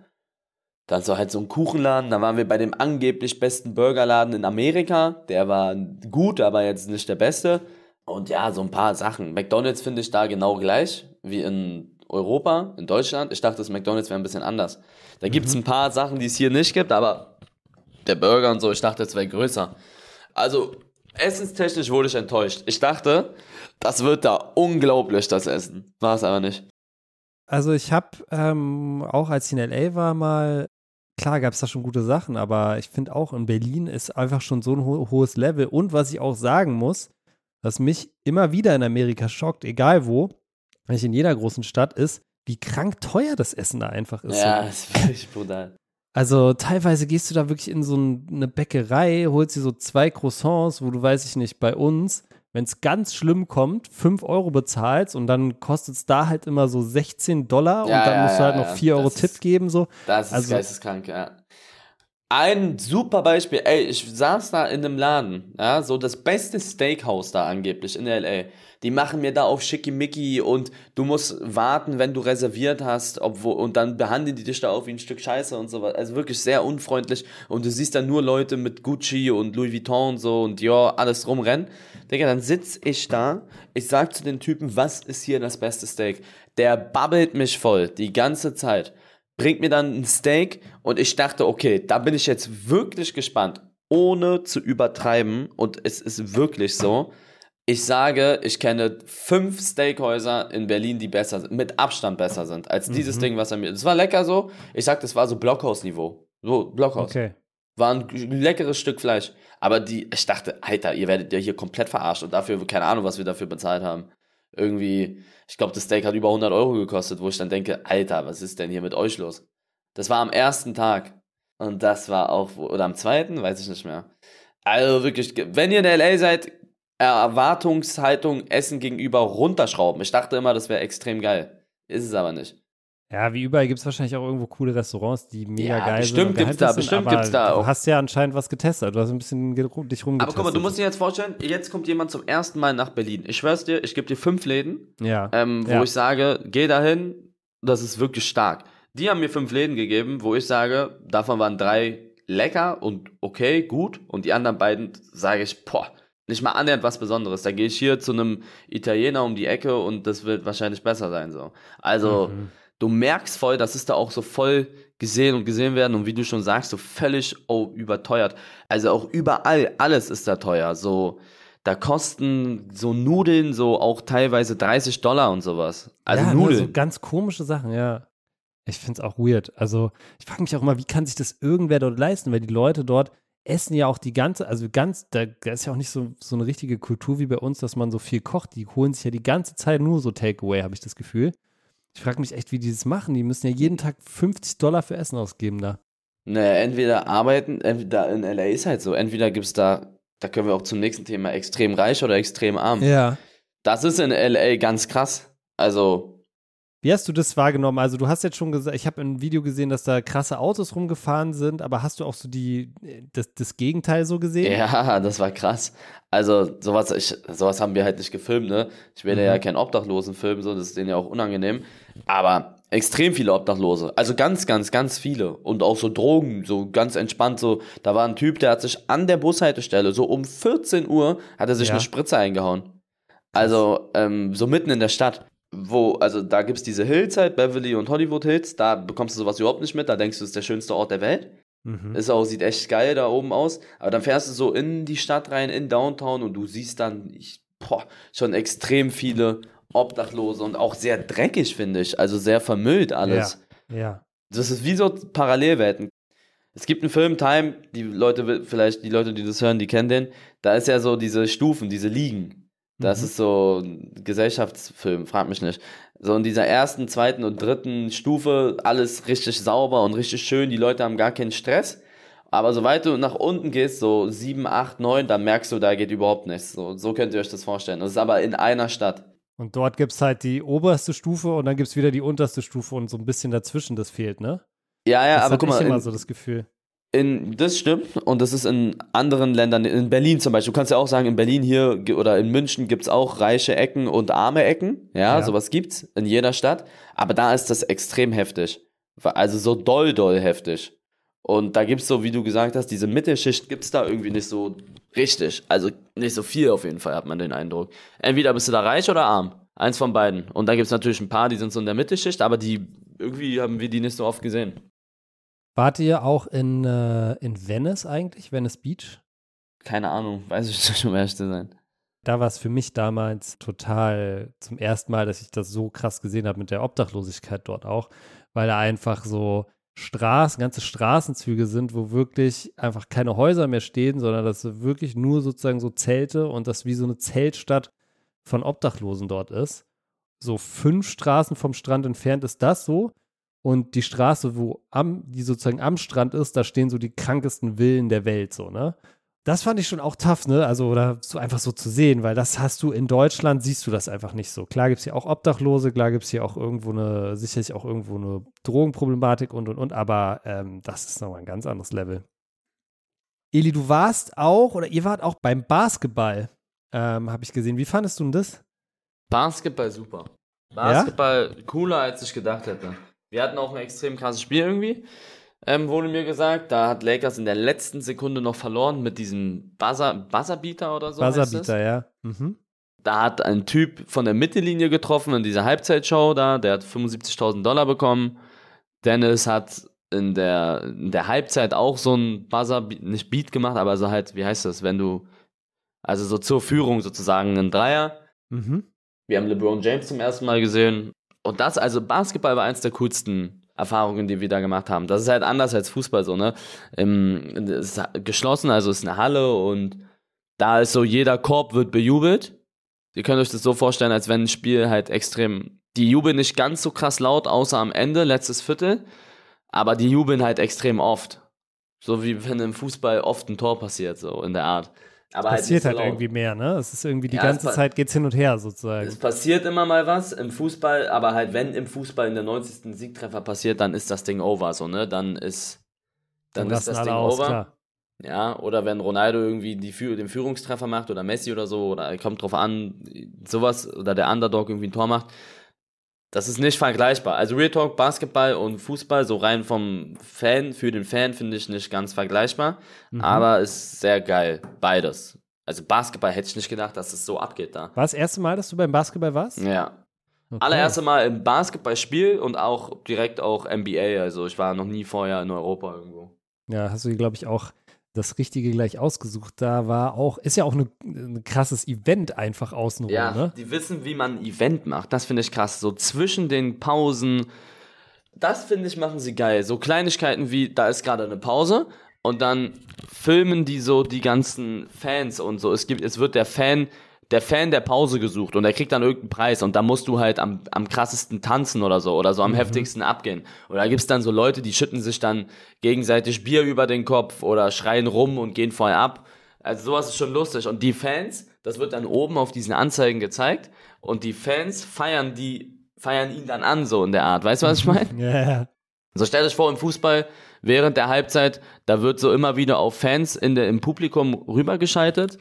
Dann so halt so ein Kuchenladen, da waren wir bei dem angeblich besten Burgerladen in Amerika. Der war gut, aber jetzt nicht der beste. Und ja, so ein paar Sachen. McDonalds finde ich da genau gleich wie in Europa, in Deutschland. Ich dachte, das McDonalds wäre ein bisschen anders. Da gibt es ein paar Sachen, die es hier nicht gibt, aber der Burger und so, ich dachte, es wäre größer. Also, essenstechnisch wurde ich enttäuscht. Ich dachte, das wird da unglaublich, das Essen. War es aber nicht. Also ich habe ähm, auch als ich in LA war mal, klar gab es da schon gute Sachen, aber ich finde auch in Berlin ist einfach schon so ein ho hohes Level. Und was ich auch sagen muss, was mich immer wieder in Amerika schockt, egal wo, eigentlich in jeder großen Stadt ist, wie krank teuer das Essen da einfach ist. Ja, So. das ist wirklich brutal. Also teilweise gehst du da wirklich in so ein, eine Bäckerei, holst dir so zwei Croissants, wo du, weiß ich nicht, bei uns, wenn es ganz schlimm kommt, 5 Euro bezahlst und dann kostet es da halt immer so 16 Dollar und Ja, dann ja, musst du halt ja, noch ja. 4 Euro Tipp ist- geben, so. Das ist Also- geisteskrank, ja. Ein super Beispiel, ey, ich saß da in einem Laden, ja, so das beste Steakhouse da angeblich in L.A. Die machen mir da auf Schickimicki und du musst warten, wenn du reserviert hast, obwohl, und dann behandeln die dich da auch wie ein Stück Scheiße und so was. Also wirklich sehr unfreundlich und du siehst dann nur Leute mit Gucci und Louis Vuitton und so und Dior, alles rumrennen. Digga, dann sitz ich da, ich sag zu den Typen, was ist hier das beste Steak? Der babbelt mich voll, die ganze Zeit bringt mir dann ein Steak und ich dachte, okay, da bin ich jetzt wirklich gespannt, ohne zu übertreiben und es ist wirklich so. Ich sage, ich kenne fünf Steakhäuser in Berlin, die besser sind, mit Abstand besser sind, als dieses Mhm. Ding, was er mir. Das war lecker so. Ich sag, das war so Blockhaus-Niveau. So, Blockhaus. Okay. War ein leckeres Stück Fleisch. Aber die, ich dachte, Alter, ihr werdet ja hier komplett verarscht und dafür, keine Ahnung, was wir dafür bezahlt haben. Irgendwie, ich glaube, das Steak hat über 100 Euro gekostet, wo ich dann denke, Alter, was ist denn hier mit euch los? Das war am ersten Tag. Und das war auch, oder am zweiten, weiß ich nicht mehr. Also wirklich, wenn ihr in L.A. seid, Erwartungshaltung Essen gegenüber runterschrauben. Ich dachte immer, das wäre extrem geil. Ist es aber nicht. Ja, wie überall gibt es wahrscheinlich auch irgendwo coole Restaurants, die mega Ja, geil bestimmt sind. gibt's da, sind, bestimmt aber gibt's da Du auch. hast ja anscheinend was getestet. Du hast ein bisschen dich rumgetestet. Aber guck mal, du musst dir jetzt vorstellen, jetzt kommt jemand zum ersten Mal nach Berlin. Ich schwör's dir, ich gebe dir fünf Läden, Ja. ähm, wo Ja. ich sage, geh dahin, das ist wirklich stark. Die haben mir fünf Läden gegeben, wo ich sage, davon waren drei lecker und okay, gut. Und die anderen beiden sage ich, boah, nicht mal annähernd was Besonderes. Da gehe ich hier zu einem Italiener um die Ecke und das wird wahrscheinlich besser sein. so. Also, Mhm. Du merkst voll, das ist da auch so voll gesehen und gesehen werden und wie du schon sagst, so völlig oh, überteuert. Also auch überall, alles ist da teuer. So, da kosten so Nudeln so auch teilweise 30 Dollar und sowas. Also ja, ne, Nudeln. so ganz komische Sachen, ja. Ich finde es auch weird. Also, ich frage mich auch immer, wie kann sich das irgendwer dort leisten? Weil die Leute dort essen ja auch die ganze, also ganz, da, da ist ja auch nicht so, so eine richtige Kultur wie bei uns, dass man so viel kocht. Die holen sich ja die ganze Zeit nur so Takeaway, habe ich das Gefühl. Ich frage mich echt, wie die das machen. Die müssen ja jeden Tag 50 Dollar für Essen ausgeben da. Naja, entweder arbeiten, entweder in LA ist halt so, entweder gibt es da, da können wir auch zum nächsten Thema, extrem reich oder extrem arm. Ja. Das ist in LA ganz krass. Also, Wie hast du das wahrgenommen? Also, du hast jetzt schon gesagt, ich habe ein Video gesehen, dass da krasse Autos rumgefahren sind, aber hast du auch so die, das, das Gegenteil so gesehen? Ja, <laughs> das war krass. Also, sowas, ich, sowas haben wir halt nicht gefilmt, ne? Ich will Mhm. ja keinen Obdachlosen filmen, so, das ist denen ja auch unangenehm. Aber extrem viele Obdachlose. Also ganz, ganz, ganz viele. Und auch so Drogen, so ganz entspannt, so. Da war ein Typ, der hat sich an der Bushaltestelle, so um 14 Uhr, hat er sich Ja. eine Spritze eingehauen. Also, ähm, so mitten in der Stadt. Wo, also da gibt's diese Hills halt, Beverly und Hollywood Hills, da bekommst du sowas überhaupt nicht mit, da denkst du, es ist der schönste Ort der Welt. Mhm. Ist auch, sieht echt geil da oben aus. Aber dann fährst du so in die Stadt rein, in Downtown und du siehst dann ich, boah, schon extrem viele Obdachlose und auch sehr dreckig, finde ich. Also sehr vermüllt alles. Ja. Das ist wie so Parallelwelten. Es gibt einen Film, Time, die Leute, vielleicht die Leute, die das hören, die kennen den. Da ist ja so diese Stufen, diese Ligen. Das Mhm. ist so ein Gesellschaftsfilm, frag mich nicht. So in dieser ersten, zweiten und dritten Stufe alles richtig sauber und richtig schön. Die Leute haben gar keinen Stress. Aber sobald du nach unten gehst, so 7, 8, 9, dann merkst du, da geht überhaupt nichts. So, so könnt ihr euch das vorstellen. Das ist aber in einer Stadt. Und dort gibt es halt die oberste Stufe und dann gibt es wieder die unterste Stufe und so ein bisschen dazwischen, das fehlt, ne? Ja, ja, das aber guck mal, ich immer in, so das Gefühl. In, das stimmt und das ist in anderen Ländern, in Berlin zum Beispiel, du kannst ja auch sagen, in Berlin hier oder in München gibt's auch reiche Ecken und arme Ecken, ja, Ja. sowas gibt's in jeder Stadt, aber da ist das extrem heftig, also so doll, doll heftig. Und da gibt's so, wie du gesagt hast, diese Mittelschicht gibt's da irgendwie nicht so richtig, also nicht so viel auf jeden Fall, hat man den Eindruck. Entweder bist du da reich oder arm, eins von beiden. Und da gibt's natürlich ein paar, die sind so in der Mittelschicht, aber die, irgendwie haben wir die nicht so oft gesehen. Wart ihr auch in, äh, in Venice eigentlich, Venice Beach? Keine Ahnung, weiß ich nicht, <laughs> um ehrlich zu sein. Da war es für mich damals total zum ersten Mal, dass ich das so krass gesehen habe mit der Obdachlosigkeit dort auch, weil da einfach so Straßen, ganze Straßenzüge sind, wo wirklich einfach keine Häuser mehr stehen, sondern das sind wirklich nur sozusagen so Zelte und das wie so eine Zeltstadt von Obdachlosen dort ist. So fünf Straßen vom Strand entfernt ist das so. Und die Straße, wo am, die sozusagen am Strand ist, da stehen so die krankesten Villen der Welt, so, ne? Das fand ich schon auch tough, ne? Also, oder so einfach so zu sehen, weil das hast du in Deutschland, siehst du das einfach nicht so. Klar gibt es hier auch Obdachlose, klar gibt es hier auch irgendwo eine, sicherlich auch irgendwo eine Drogenproblematik und und und, aber ähm, das ist nochmal ein ganz anderes Level. Eli, du warst auch, oder ihr wart auch beim Basketball, ähm, habe ich gesehen. Wie fandest du denn das? Basketball super. Basketball cooler, als ich gedacht hätte. Wir hatten auch ein extrem krasses Spiel irgendwie, ähm, wurde mir gesagt. Da hat Lakers in der letzten Sekunde noch verloren mit diesem Buzzer, Buzzerbeater oder so. Buzzerbeater, ja. Mhm. Da hat ein Typ von der Mittellinie getroffen in dieser Halbzeitshow da, der hat 75.000 Dollar bekommen. Dennis hat in der, in der Halbzeit auch so ein Buzzer, nicht Beat gemacht, aber so halt, wie heißt das, wenn du, also so zur Führung sozusagen einen Dreier. Mhm. Wir haben LeBron James zum ersten Mal gesehen. Und das, also Basketball war eins der coolsten Erfahrungen, die wir da gemacht haben. Das ist halt anders als Fußball so, ne? Im, es ist geschlossen, also ist eine Halle und da ist so, jeder Korb wird bejubelt. Ihr könnt euch das so vorstellen, als wenn ein Spiel halt extrem, die jubeln nicht ganz so krass laut, außer am Ende, letztes Viertel, aber die jubeln halt extrem oft. So wie wenn im Fußball oft ein Tor passiert, so in der Art. Aber Passiert nicht so halt laut. irgendwie mehr, ne? Es ist irgendwie die Ja, es ganze Zeit geht's hin und her sozusagen. Es passiert immer mal was im Fußball, aber halt, wenn im Fußball in der 90. Siegtreffer passiert, dann ist das Ding over, so, ne? Dann ist, dann, ist lassen das Ding aus, over. klar. Ja, oder wenn Ronaldo irgendwie die, den Führungstreffer macht oder Messi oder so, oder kommt drauf an, sowas, oder der Underdog irgendwie ein Tor macht. Das ist nicht vergleichbar. Also Real Talk, Basketball und Fußball, so rein vom Fan, für den Fan finde ich nicht ganz vergleichbar. Mhm. Aber ist sehr geil. Beides. Also Basketball hätte ich nicht gedacht, dass es so abgeht da. War das erste Mal, dass du beim Basketball warst? Ja. Okay. Allererste Mal im Basketballspiel und auch direkt auch NBA. Also ich war noch nie vorher in Europa irgendwo. Ja, hast du, glaube ich, auch das Richtige gleich ausgesucht. Da war auch, ist ja auch ein ne, krasses Event einfach außenrum, Ja, ne? die wissen, wie man ein Event macht. Das finde ich krass. So zwischen den Pausen das finde ich, machen sie geil. So Kleinigkeiten wie, da ist gerade eine Pause und dann filmen die so die ganzen Fans und so. Es gibt, es wird der Fan, der Fan der Pause gesucht und der kriegt dann irgendeinen Preis und da musst du halt am, am krassesten tanzen oder so oder so am mhm. heftigsten abgehen. Oder da gibt's dann so Leute, die schütten sich dann gegenseitig Bier über den Kopf oder schreien rum und gehen voll ab. Also sowas ist schon lustig. Und die Fans, das wird dann oben auf diesen Anzeigen gezeigt und die Fans feiern die, feiern ihn dann an, so in der Art. Weißt du, was ich meine? <laughs> Ja. yeah. So stell dich vor, im Fußball, während der Halbzeit, da wird so immer wieder auf Fans in der, im Publikum rübergeschaltet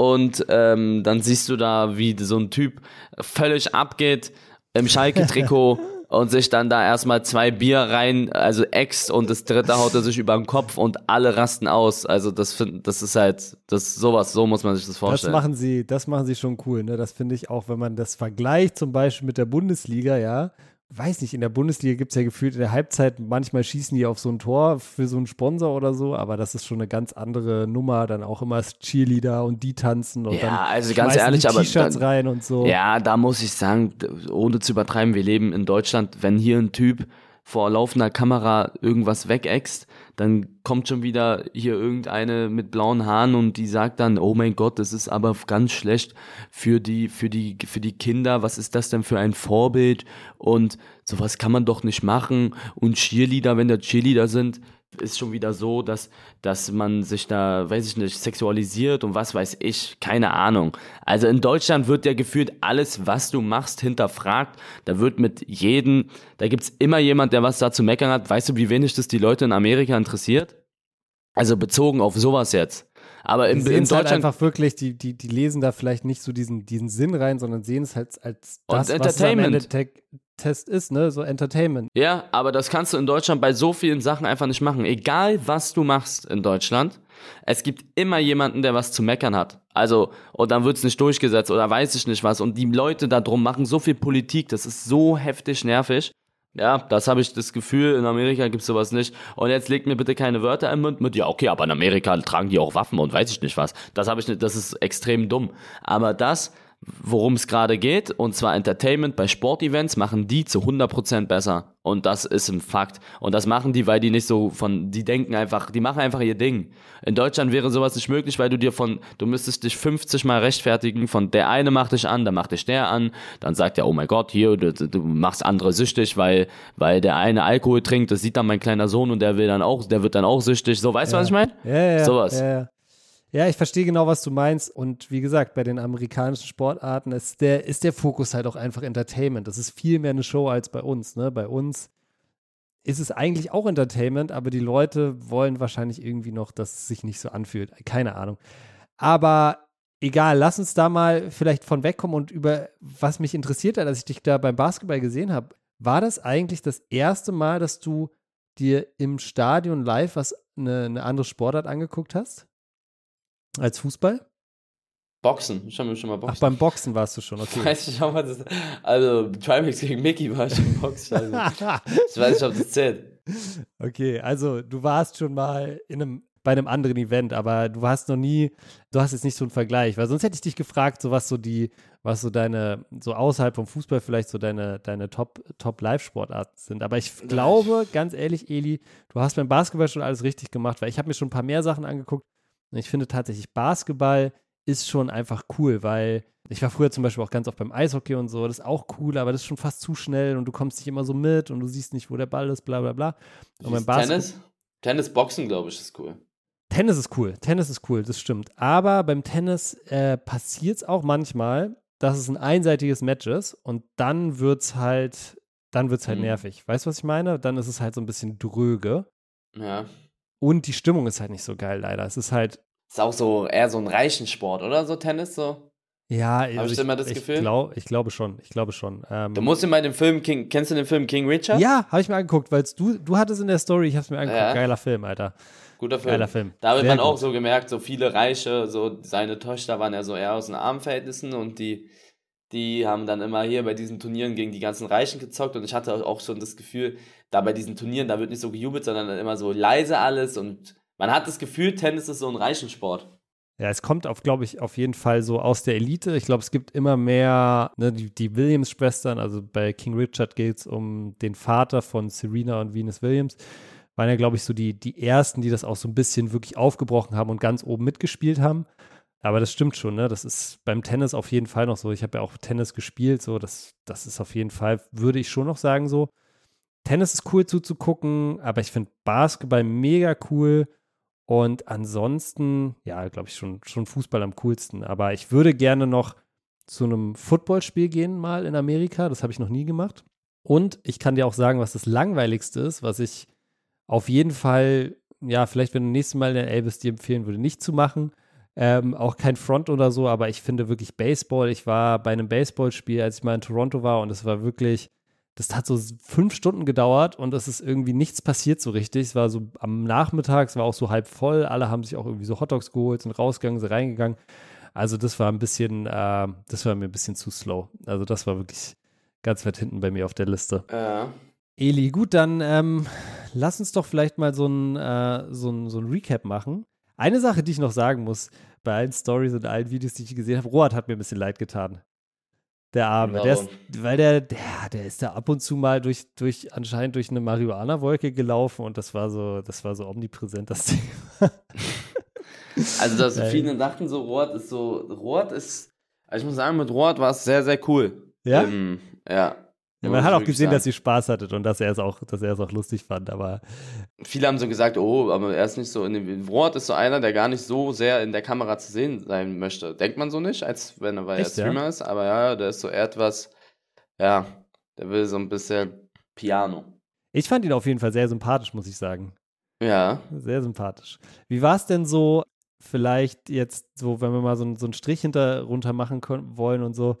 und ähm, dann siehst du da, wie so ein Typ völlig abgeht im Schalke-Trikot <laughs> und sich dann da erstmal zwei Bier rein, also ex und das dritte haut er sich über den Kopf und alle rasten aus. Also das find, das ist halt, das sowas, so muss man sich das vorstellen. Das machen sie, das machen sie schon cool, ne? Das finde ich auch, wenn man das vergleicht, zum Beispiel mit der Bundesliga, ja, weiß nicht, in der Bundesliga gibt es ja gefühlt in der Halbzeit, manchmal schießen die auf so ein Tor für so einen Sponsor oder so, aber das ist schon eine ganz andere Nummer, dann auch immer Cheerleader und die tanzen und ja, dann also ganz ehrlich, aber T-Shirts rein und so. Ja, da muss ich sagen, ohne zu übertreiben, wir leben in Deutschland, wenn hier ein Typ vor laufender Kamera irgendwas wegäxt, dann kommt schon wieder hier irgendeine mit blauen Haaren und die sagt dann, oh mein Gott, das ist aber ganz schlecht für die, für die, für die Kinder, was ist das denn für ein Vorbild? Und sowas kann man doch nicht machen. Und Cheerleader, wenn da Cheerleader sind, ist schon wieder so, dass, dass man sich da, weiß ich nicht, sexualisiert und was weiß ich, keine Ahnung. Also in Deutschland wird ja gefühlt alles, was du machst, hinterfragt. Da wird mit jedem, da gibt's immer jemand, der was da zu meckern hat. Weißt du, wie wenig das die Leute in Amerika interessiert? Also bezogen auf sowas jetzt. Aber in, in halt Deutschland halt einfach wirklich, die, die, die lesen da vielleicht nicht so diesen, diesen Sinn rein, sondern sehen es halt als das, und Entertainment. was Test ist, ne? So Entertainment. Ja, aber das kannst du in Deutschland bei so vielen Sachen einfach nicht machen. Egal, was du machst in Deutschland, es gibt immer jemanden, der was zu meckern hat. Also, und dann wird's nicht durchgesetzt oder weiß ich nicht was. Und die Leute da drum machen so viel Politik, das ist so heftig nervig. Ja, das habe ich das Gefühl, in Amerika gibt's sowas nicht. Und jetzt legt mir bitte keine Wörter im Mund mit, ja, okay, aber in Amerika tragen die auch Waffen und weiß ich nicht was. Das habe ich nicht, das ist extrem dumm. Aber das, worum es gerade geht, und zwar Entertainment bei Sportevents, machen die zu 100% besser. Und das ist ein Fakt. Und das machen die, weil die nicht so von, die denken einfach, die machen einfach ihr Ding. In Deutschland wäre sowas nicht möglich, weil du dir von, du müsstest dich 50 Mal rechtfertigen, von der eine macht dich an, dann macht dich der an, dann sagt er, oh mein Gott, hier, du, du machst andere süchtig, weil, weil der eine Alkohol trinkt, das sieht dann mein kleiner Sohn und der will dann auch, der wird dann auch süchtig. So, weißt du, ja. was ich meine? Ja, ja, Sowas. Ja, ja. Ja, ich verstehe genau, was du meinst. Und wie gesagt, bei den amerikanischen Sportarten ist der, ist der Fokus halt auch einfach Entertainment. Das ist viel mehr eine Show als bei uns. Ne? Bei uns ist es eigentlich auch Entertainment, aber die Leute wollen wahrscheinlich irgendwie noch, dass es sich nicht so anfühlt. Keine Ahnung. Aber egal, lass uns da mal vielleicht von wegkommen und über was mich interessiert hat, als ich dich da beim Basketball gesehen habe. War das eigentlich das erste Mal, dass du dir im Stadion live was eine, eine andere Sportart angeguckt hast? Als Fußball? Boxen. Ich habe mir schon mal Boxen. Ach, beim Boxen warst du schon, okay. Weiß ich auch mal, das, also Trimax gegen Mickey war ich im Boxen. Also, <laughs> ich weiß nicht, ob das zählt. Okay, also du warst schon mal in einem, bei einem anderen Event, aber du hast noch nie, du hast jetzt nicht so einen Vergleich, weil sonst hätte ich dich gefragt, so was so die, was so deine, so außerhalb vom Fußball vielleicht so deine, deine Top, Top Live-Sportarten sind. Aber ich glaube, ganz ehrlich, Eli, du hast beim Basketball schon alles richtig gemacht, weil ich habe mir schon ein paar mehr Sachen angeguckt ich finde tatsächlich, Basketball ist schon einfach cool, weil ich war früher zum Beispiel auch ganz oft beim Eishockey und so, das ist auch cool, aber das ist schon fast zu schnell und du kommst nicht immer so mit und du siehst nicht, wo der Ball ist, bla bla bla. Und beim Basketball, Tennis? Tennis, Boxen, glaube ich, ist cool. Tennis ist cool, Tennis ist cool, das stimmt. Aber beim Tennis äh, passiert es auch manchmal, dass es ein einseitiges Match ist und dann wird es halt, dann wird es halt mhm. nervig. Weißt du, was ich meine? Dann ist es halt so ein bisschen dröge. Ja. Und die Stimmung ist halt nicht so geil, leider. Es ist halt. Ist auch so eher so ein reichen Sport, oder? So Tennis so? Ja, habe also ich immer das ich Gefühl? Glaub, ich glaube schon, ich glaube schon. Ähm, du musst dir mal den Film King, kennst du den Film King Richard? Ja, habe ich mir angeguckt, weil du, du hattest in der Story, ich habe es mir angeguckt, ja. geiler Film, Alter. Guter Film. Geiler Film. Da wird man gut. auch so gemerkt, so viele Reiche, so seine Töchter waren ja so eher aus den Armenverhältnissen und die, die haben dann immer hier bei diesen Turnieren gegen die ganzen Reichen gezockt und ich hatte auch schon das Gefühl, da bei diesen Turnieren, da wird nicht so gejubelt, sondern immer so leise alles und man hat das Gefühl, Tennis ist so ein Reichensport. Ja, es kommt auf, glaube ich, auf jeden Fall so aus der Elite. Ich glaube, es gibt immer mehr, ne, die, die Williams-Schwestern, also bei King Richard geht es um den Vater von Serena und Venus Williams, waren ja, glaube ich, so die, die ersten, die das auch so ein bisschen wirklich aufgebrochen haben und ganz oben mitgespielt haben. Aber das stimmt schon, ne? Das ist beim Tennis auf jeden Fall noch so. Ich habe ja auch Tennis gespielt, so, das, das ist auf jeden Fall, würde ich schon noch sagen, so. Tennis ist cool zuzugucken, aber ich finde Basketball mega cool. Und ansonsten, ja, glaube ich, schon, schon Fußball am coolsten. Aber ich würde gerne noch zu einem Footballspiel gehen, mal in Amerika. Das habe ich noch nie gemacht. Und ich kann dir auch sagen, was das Langweiligste ist, was ich auf jeden Fall, ja, vielleicht, wenn du nächstes Mal in der Elvis dir empfehlen würde, nicht zu machen. Ähm, auch kein Front oder so, aber ich finde wirklich Baseball. Ich war bei einem Baseballspiel, als ich mal in Toronto war und es war wirklich das hat so fünf Stunden gedauert und es ist irgendwie nichts passiert so richtig. Es war so am Nachmittag, es war auch so halb voll. Alle haben sich auch irgendwie so Hotdogs geholt, sind rausgegangen, sind reingegangen. Also das war ein bisschen, äh, das war mir ein bisschen zu slow. Also das war wirklich ganz weit hinten bei mir auf der Liste. Ja. Eli, gut, dann ähm, lass uns doch vielleicht mal so ein, äh, so, ein, so ein Recap machen. Eine Sache, die ich noch sagen muss, bei allen Stories und allen Videos, die ich gesehen habe, Rohat hat mir ein bisschen leid getan. Der Arme. Der ist, weil der, der, der ist da ab und zu mal durch, durch, anscheinend durch eine Marihuana-Wolke gelaufen und das war so, das war so omnipräsent, das <laughs> Thema. Also, dass viele dachten, so Rohat ist so, Rohat ist, also ich muss sagen, mit Rohat war es sehr, sehr cool. Ja? Ähm, ja. Ja, man hat auch gesehen, sagen. dass sie Spaß hattet und dass er es auch, dass er es auch lustig fand, aber. Viele haben so gesagt, oh, aber er ist nicht so in dem. Rohat ist so einer, der gar nicht so sehr in der Kamera zu sehen sein möchte. Denkt man so nicht, als wenn er, weil Echt, er Streamer ja? ist, aber ja, der ist so etwas, ja, der will so ein bisschen Piano. Ich fand ihn auf jeden Fall sehr sympathisch, muss ich sagen. Ja. Sehr sympathisch. Wie war es denn so, vielleicht jetzt so, wenn wir mal so, so einen Strich hinter runter machen können, wollen und so?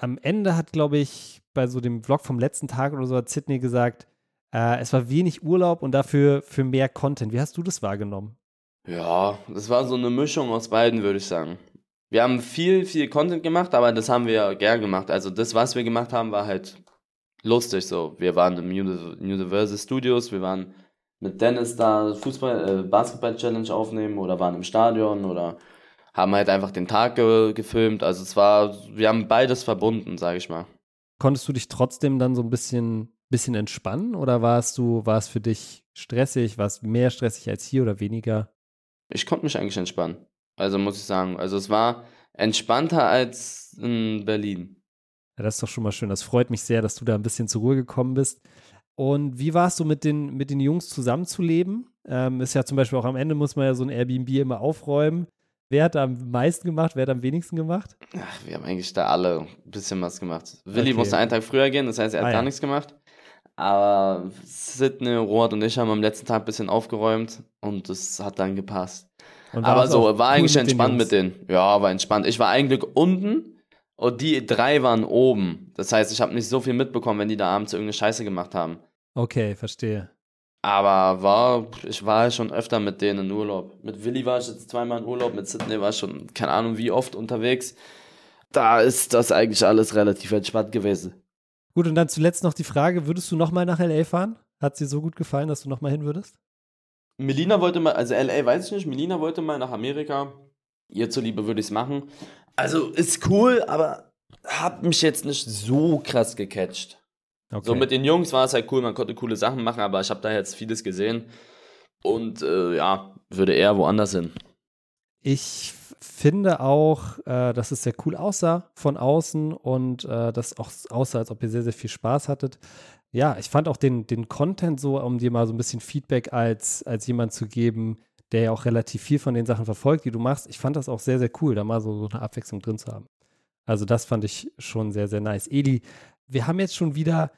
Am Ende hat, glaube ich, bei so dem Vlog vom letzten Tag oder so hat Sydney gesagt, äh, es war wenig Urlaub und dafür für mehr Content. Wie hast du das wahrgenommen? Ja, das war so eine Mischung aus beiden, würde ich sagen. Wir haben viel, viel Content gemacht, aber das haben wir ja gern gemacht. Also das, was wir gemacht haben, war halt lustig so. Wir waren im Universal Studios, wir waren mit Dennis da Fußball, äh, Basketball-Challenge aufnehmen oder waren im Stadion oder haben halt einfach den Tag ge gefilmt. Also es war, wir haben beides verbunden, sage ich mal konntest du dich trotzdem dann so ein bisschen, bisschen entspannen oder warst du, war es für dich stressig? War es mehr stressig als hier oder weniger? Ich konnte mich eigentlich entspannen. Also muss ich sagen. Also es war entspannter als in Berlin. Ja, das ist doch schon mal schön. Das freut mich sehr, dass du da ein bisschen zur Ruhe gekommen bist. Und wie warst du mit den, mit den Jungs zusammenzuleben? Ähm, ist ja zum Beispiel auch am Ende muss man ja so ein Airbnb immer aufräumen. Wer hat am meisten gemacht, wer hat am wenigsten gemacht? Ach, wir haben eigentlich da alle ein bisschen was gemacht. Willi okay. musste einen Tag früher gehen, das heißt, er hat ah, gar ja. nichts gemacht. Aber Sidney, Roth und ich haben am letzten Tag ein bisschen aufgeräumt und das hat dann gepasst. Aber so, war eigentlich mit entspannt mit denen. Ja, war entspannt. Ich war eigentlich unten und die drei waren oben. Das heißt, ich habe nicht so viel mitbekommen, wenn die da abends irgendeine Scheiße gemacht haben. Okay, verstehe. Aber war, ich war schon öfter mit denen in Urlaub. Mit Willi war ich jetzt zweimal in Urlaub, mit Sydney war ich schon keine Ahnung wie oft unterwegs. Da ist das eigentlich alles relativ entspannt gewesen. Gut, und dann zuletzt noch die Frage, würdest du nochmal nach L.A. fahren? Hat dir so gut gefallen, dass du nochmal hin würdest? Melina wollte mal, also L.A. weiß ich nicht, Melina wollte mal nach Amerika. Ihr zuliebe würde ich es machen. Also ist cool, aber hat mich jetzt nicht so krass gecatcht. Okay. So mit den Jungs war es halt cool, man konnte coole Sachen machen, aber ich habe da jetzt vieles gesehen und äh, ja, würde eher woanders hin. Ich finde auch, äh, dass es sehr cool aussah von außen und äh, das auch aussah, als ob ihr sehr, sehr viel Spaß hattet. Ja, ich fand auch den, den Content so, um dir mal so ein bisschen Feedback als, als jemand zu geben, der ja auch relativ viel von den Sachen verfolgt, die du machst. Ich fand das auch sehr, sehr cool, da mal so, so eine Abwechslung drin zu haben. Also das fand ich schon sehr, sehr nice. Eli, wir haben jetzt schon wieder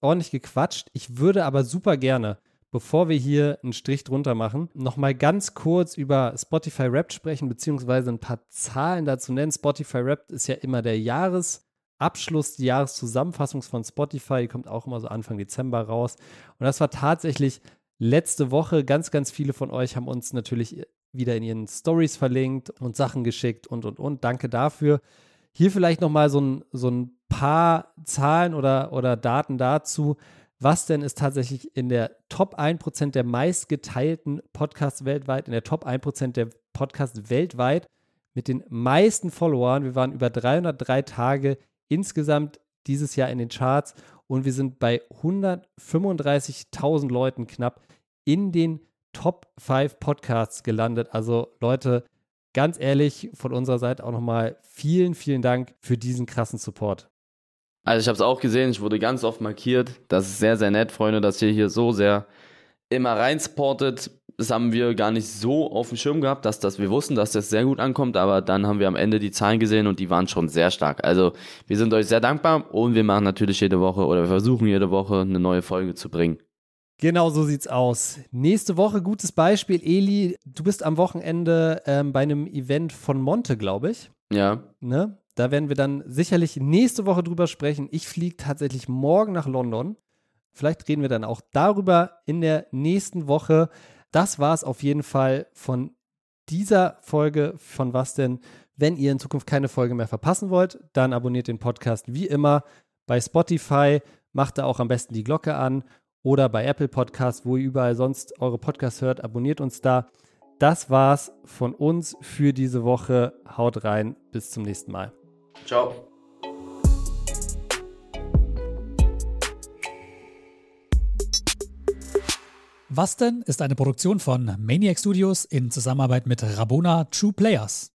ordentlich gequatscht. Ich würde aber super gerne, bevor wir hier einen Strich drunter machen, nochmal ganz kurz über Spotify Rap sprechen, beziehungsweise ein paar Zahlen dazu nennen. Spotify Rap ist ja immer der Jahresabschluss, die Jahreszusammenfassung von Spotify. Die kommt auch immer so Anfang Dezember raus. Und das war tatsächlich letzte Woche. Ganz, ganz viele von euch haben uns natürlich wieder in ihren Stories verlinkt und Sachen geschickt und, und, und. Danke dafür. Hier vielleicht nochmal so ein, so ein paar Zahlen oder, oder Daten dazu. Was denn ist tatsächlich in der Top 1% der meistgeteilten Podcasts weltweit, in der Top 1% der Podcasts weltweit, mit den meisten Followern. Wir waren über 303 Tage insgesamt dieses Jahr in den Charts und wir sind bei 135.000 Leuten knapp in den Top 5 Podcasts gelandet. Also Leute, ganz ehrlich, von unserer Seite auch nochmal vielen, vielen Dank für diesen krassen Support. Also ich habe es auch gesehen, ich wurde ganz oft markiert. Das ist sehr, sehr nett, Freunde, dass ihr hier so sehr immer rein supportet. Das haben wir gar nicht so auf dem Schirm gehabt, dass das, wir wussten, dass das sehr gut ankommt, aber dann haben wir am Ende die Zahlen gesehen und die waren schon sehr stark. Also wir sind euch sehr dankbar und wir machen natürlich jede Woche oder wir versuchen jede Woche eine neue Folge zu bringen. Genau so sieht's aus. Nächste Woche, gutes Beispiel, Eli, du bist am Wochenende ähm, bei einem Event von Monte, glaube ich. Ja. Ne? Da werden wir dann sicherlich nächste Woche drüber sprechen. Ich fliege tatsächlich morgen nach London. Vielleicht reden wir dann auch darüber in der nächsten Woche. Das war es auf jeden Fall von dieser Folge von Was denn? Wenn ihr in Zukunft keine Folge mehr verpassen wollt, dann abonniert den Podcast wie immer bei Spotify, macht da auch am besten die Glocke an oder bei Apple Podcasts, wo ihr überall sonst eure Podcasts hört, abonniert uns da. Das war's von uns für diese Woche. Haut rein, bis zum nächsten Mal. Ciao. Was denn ist eine Produktion von Maniac Studios in Zusammenarbeit mit Rabona True Players.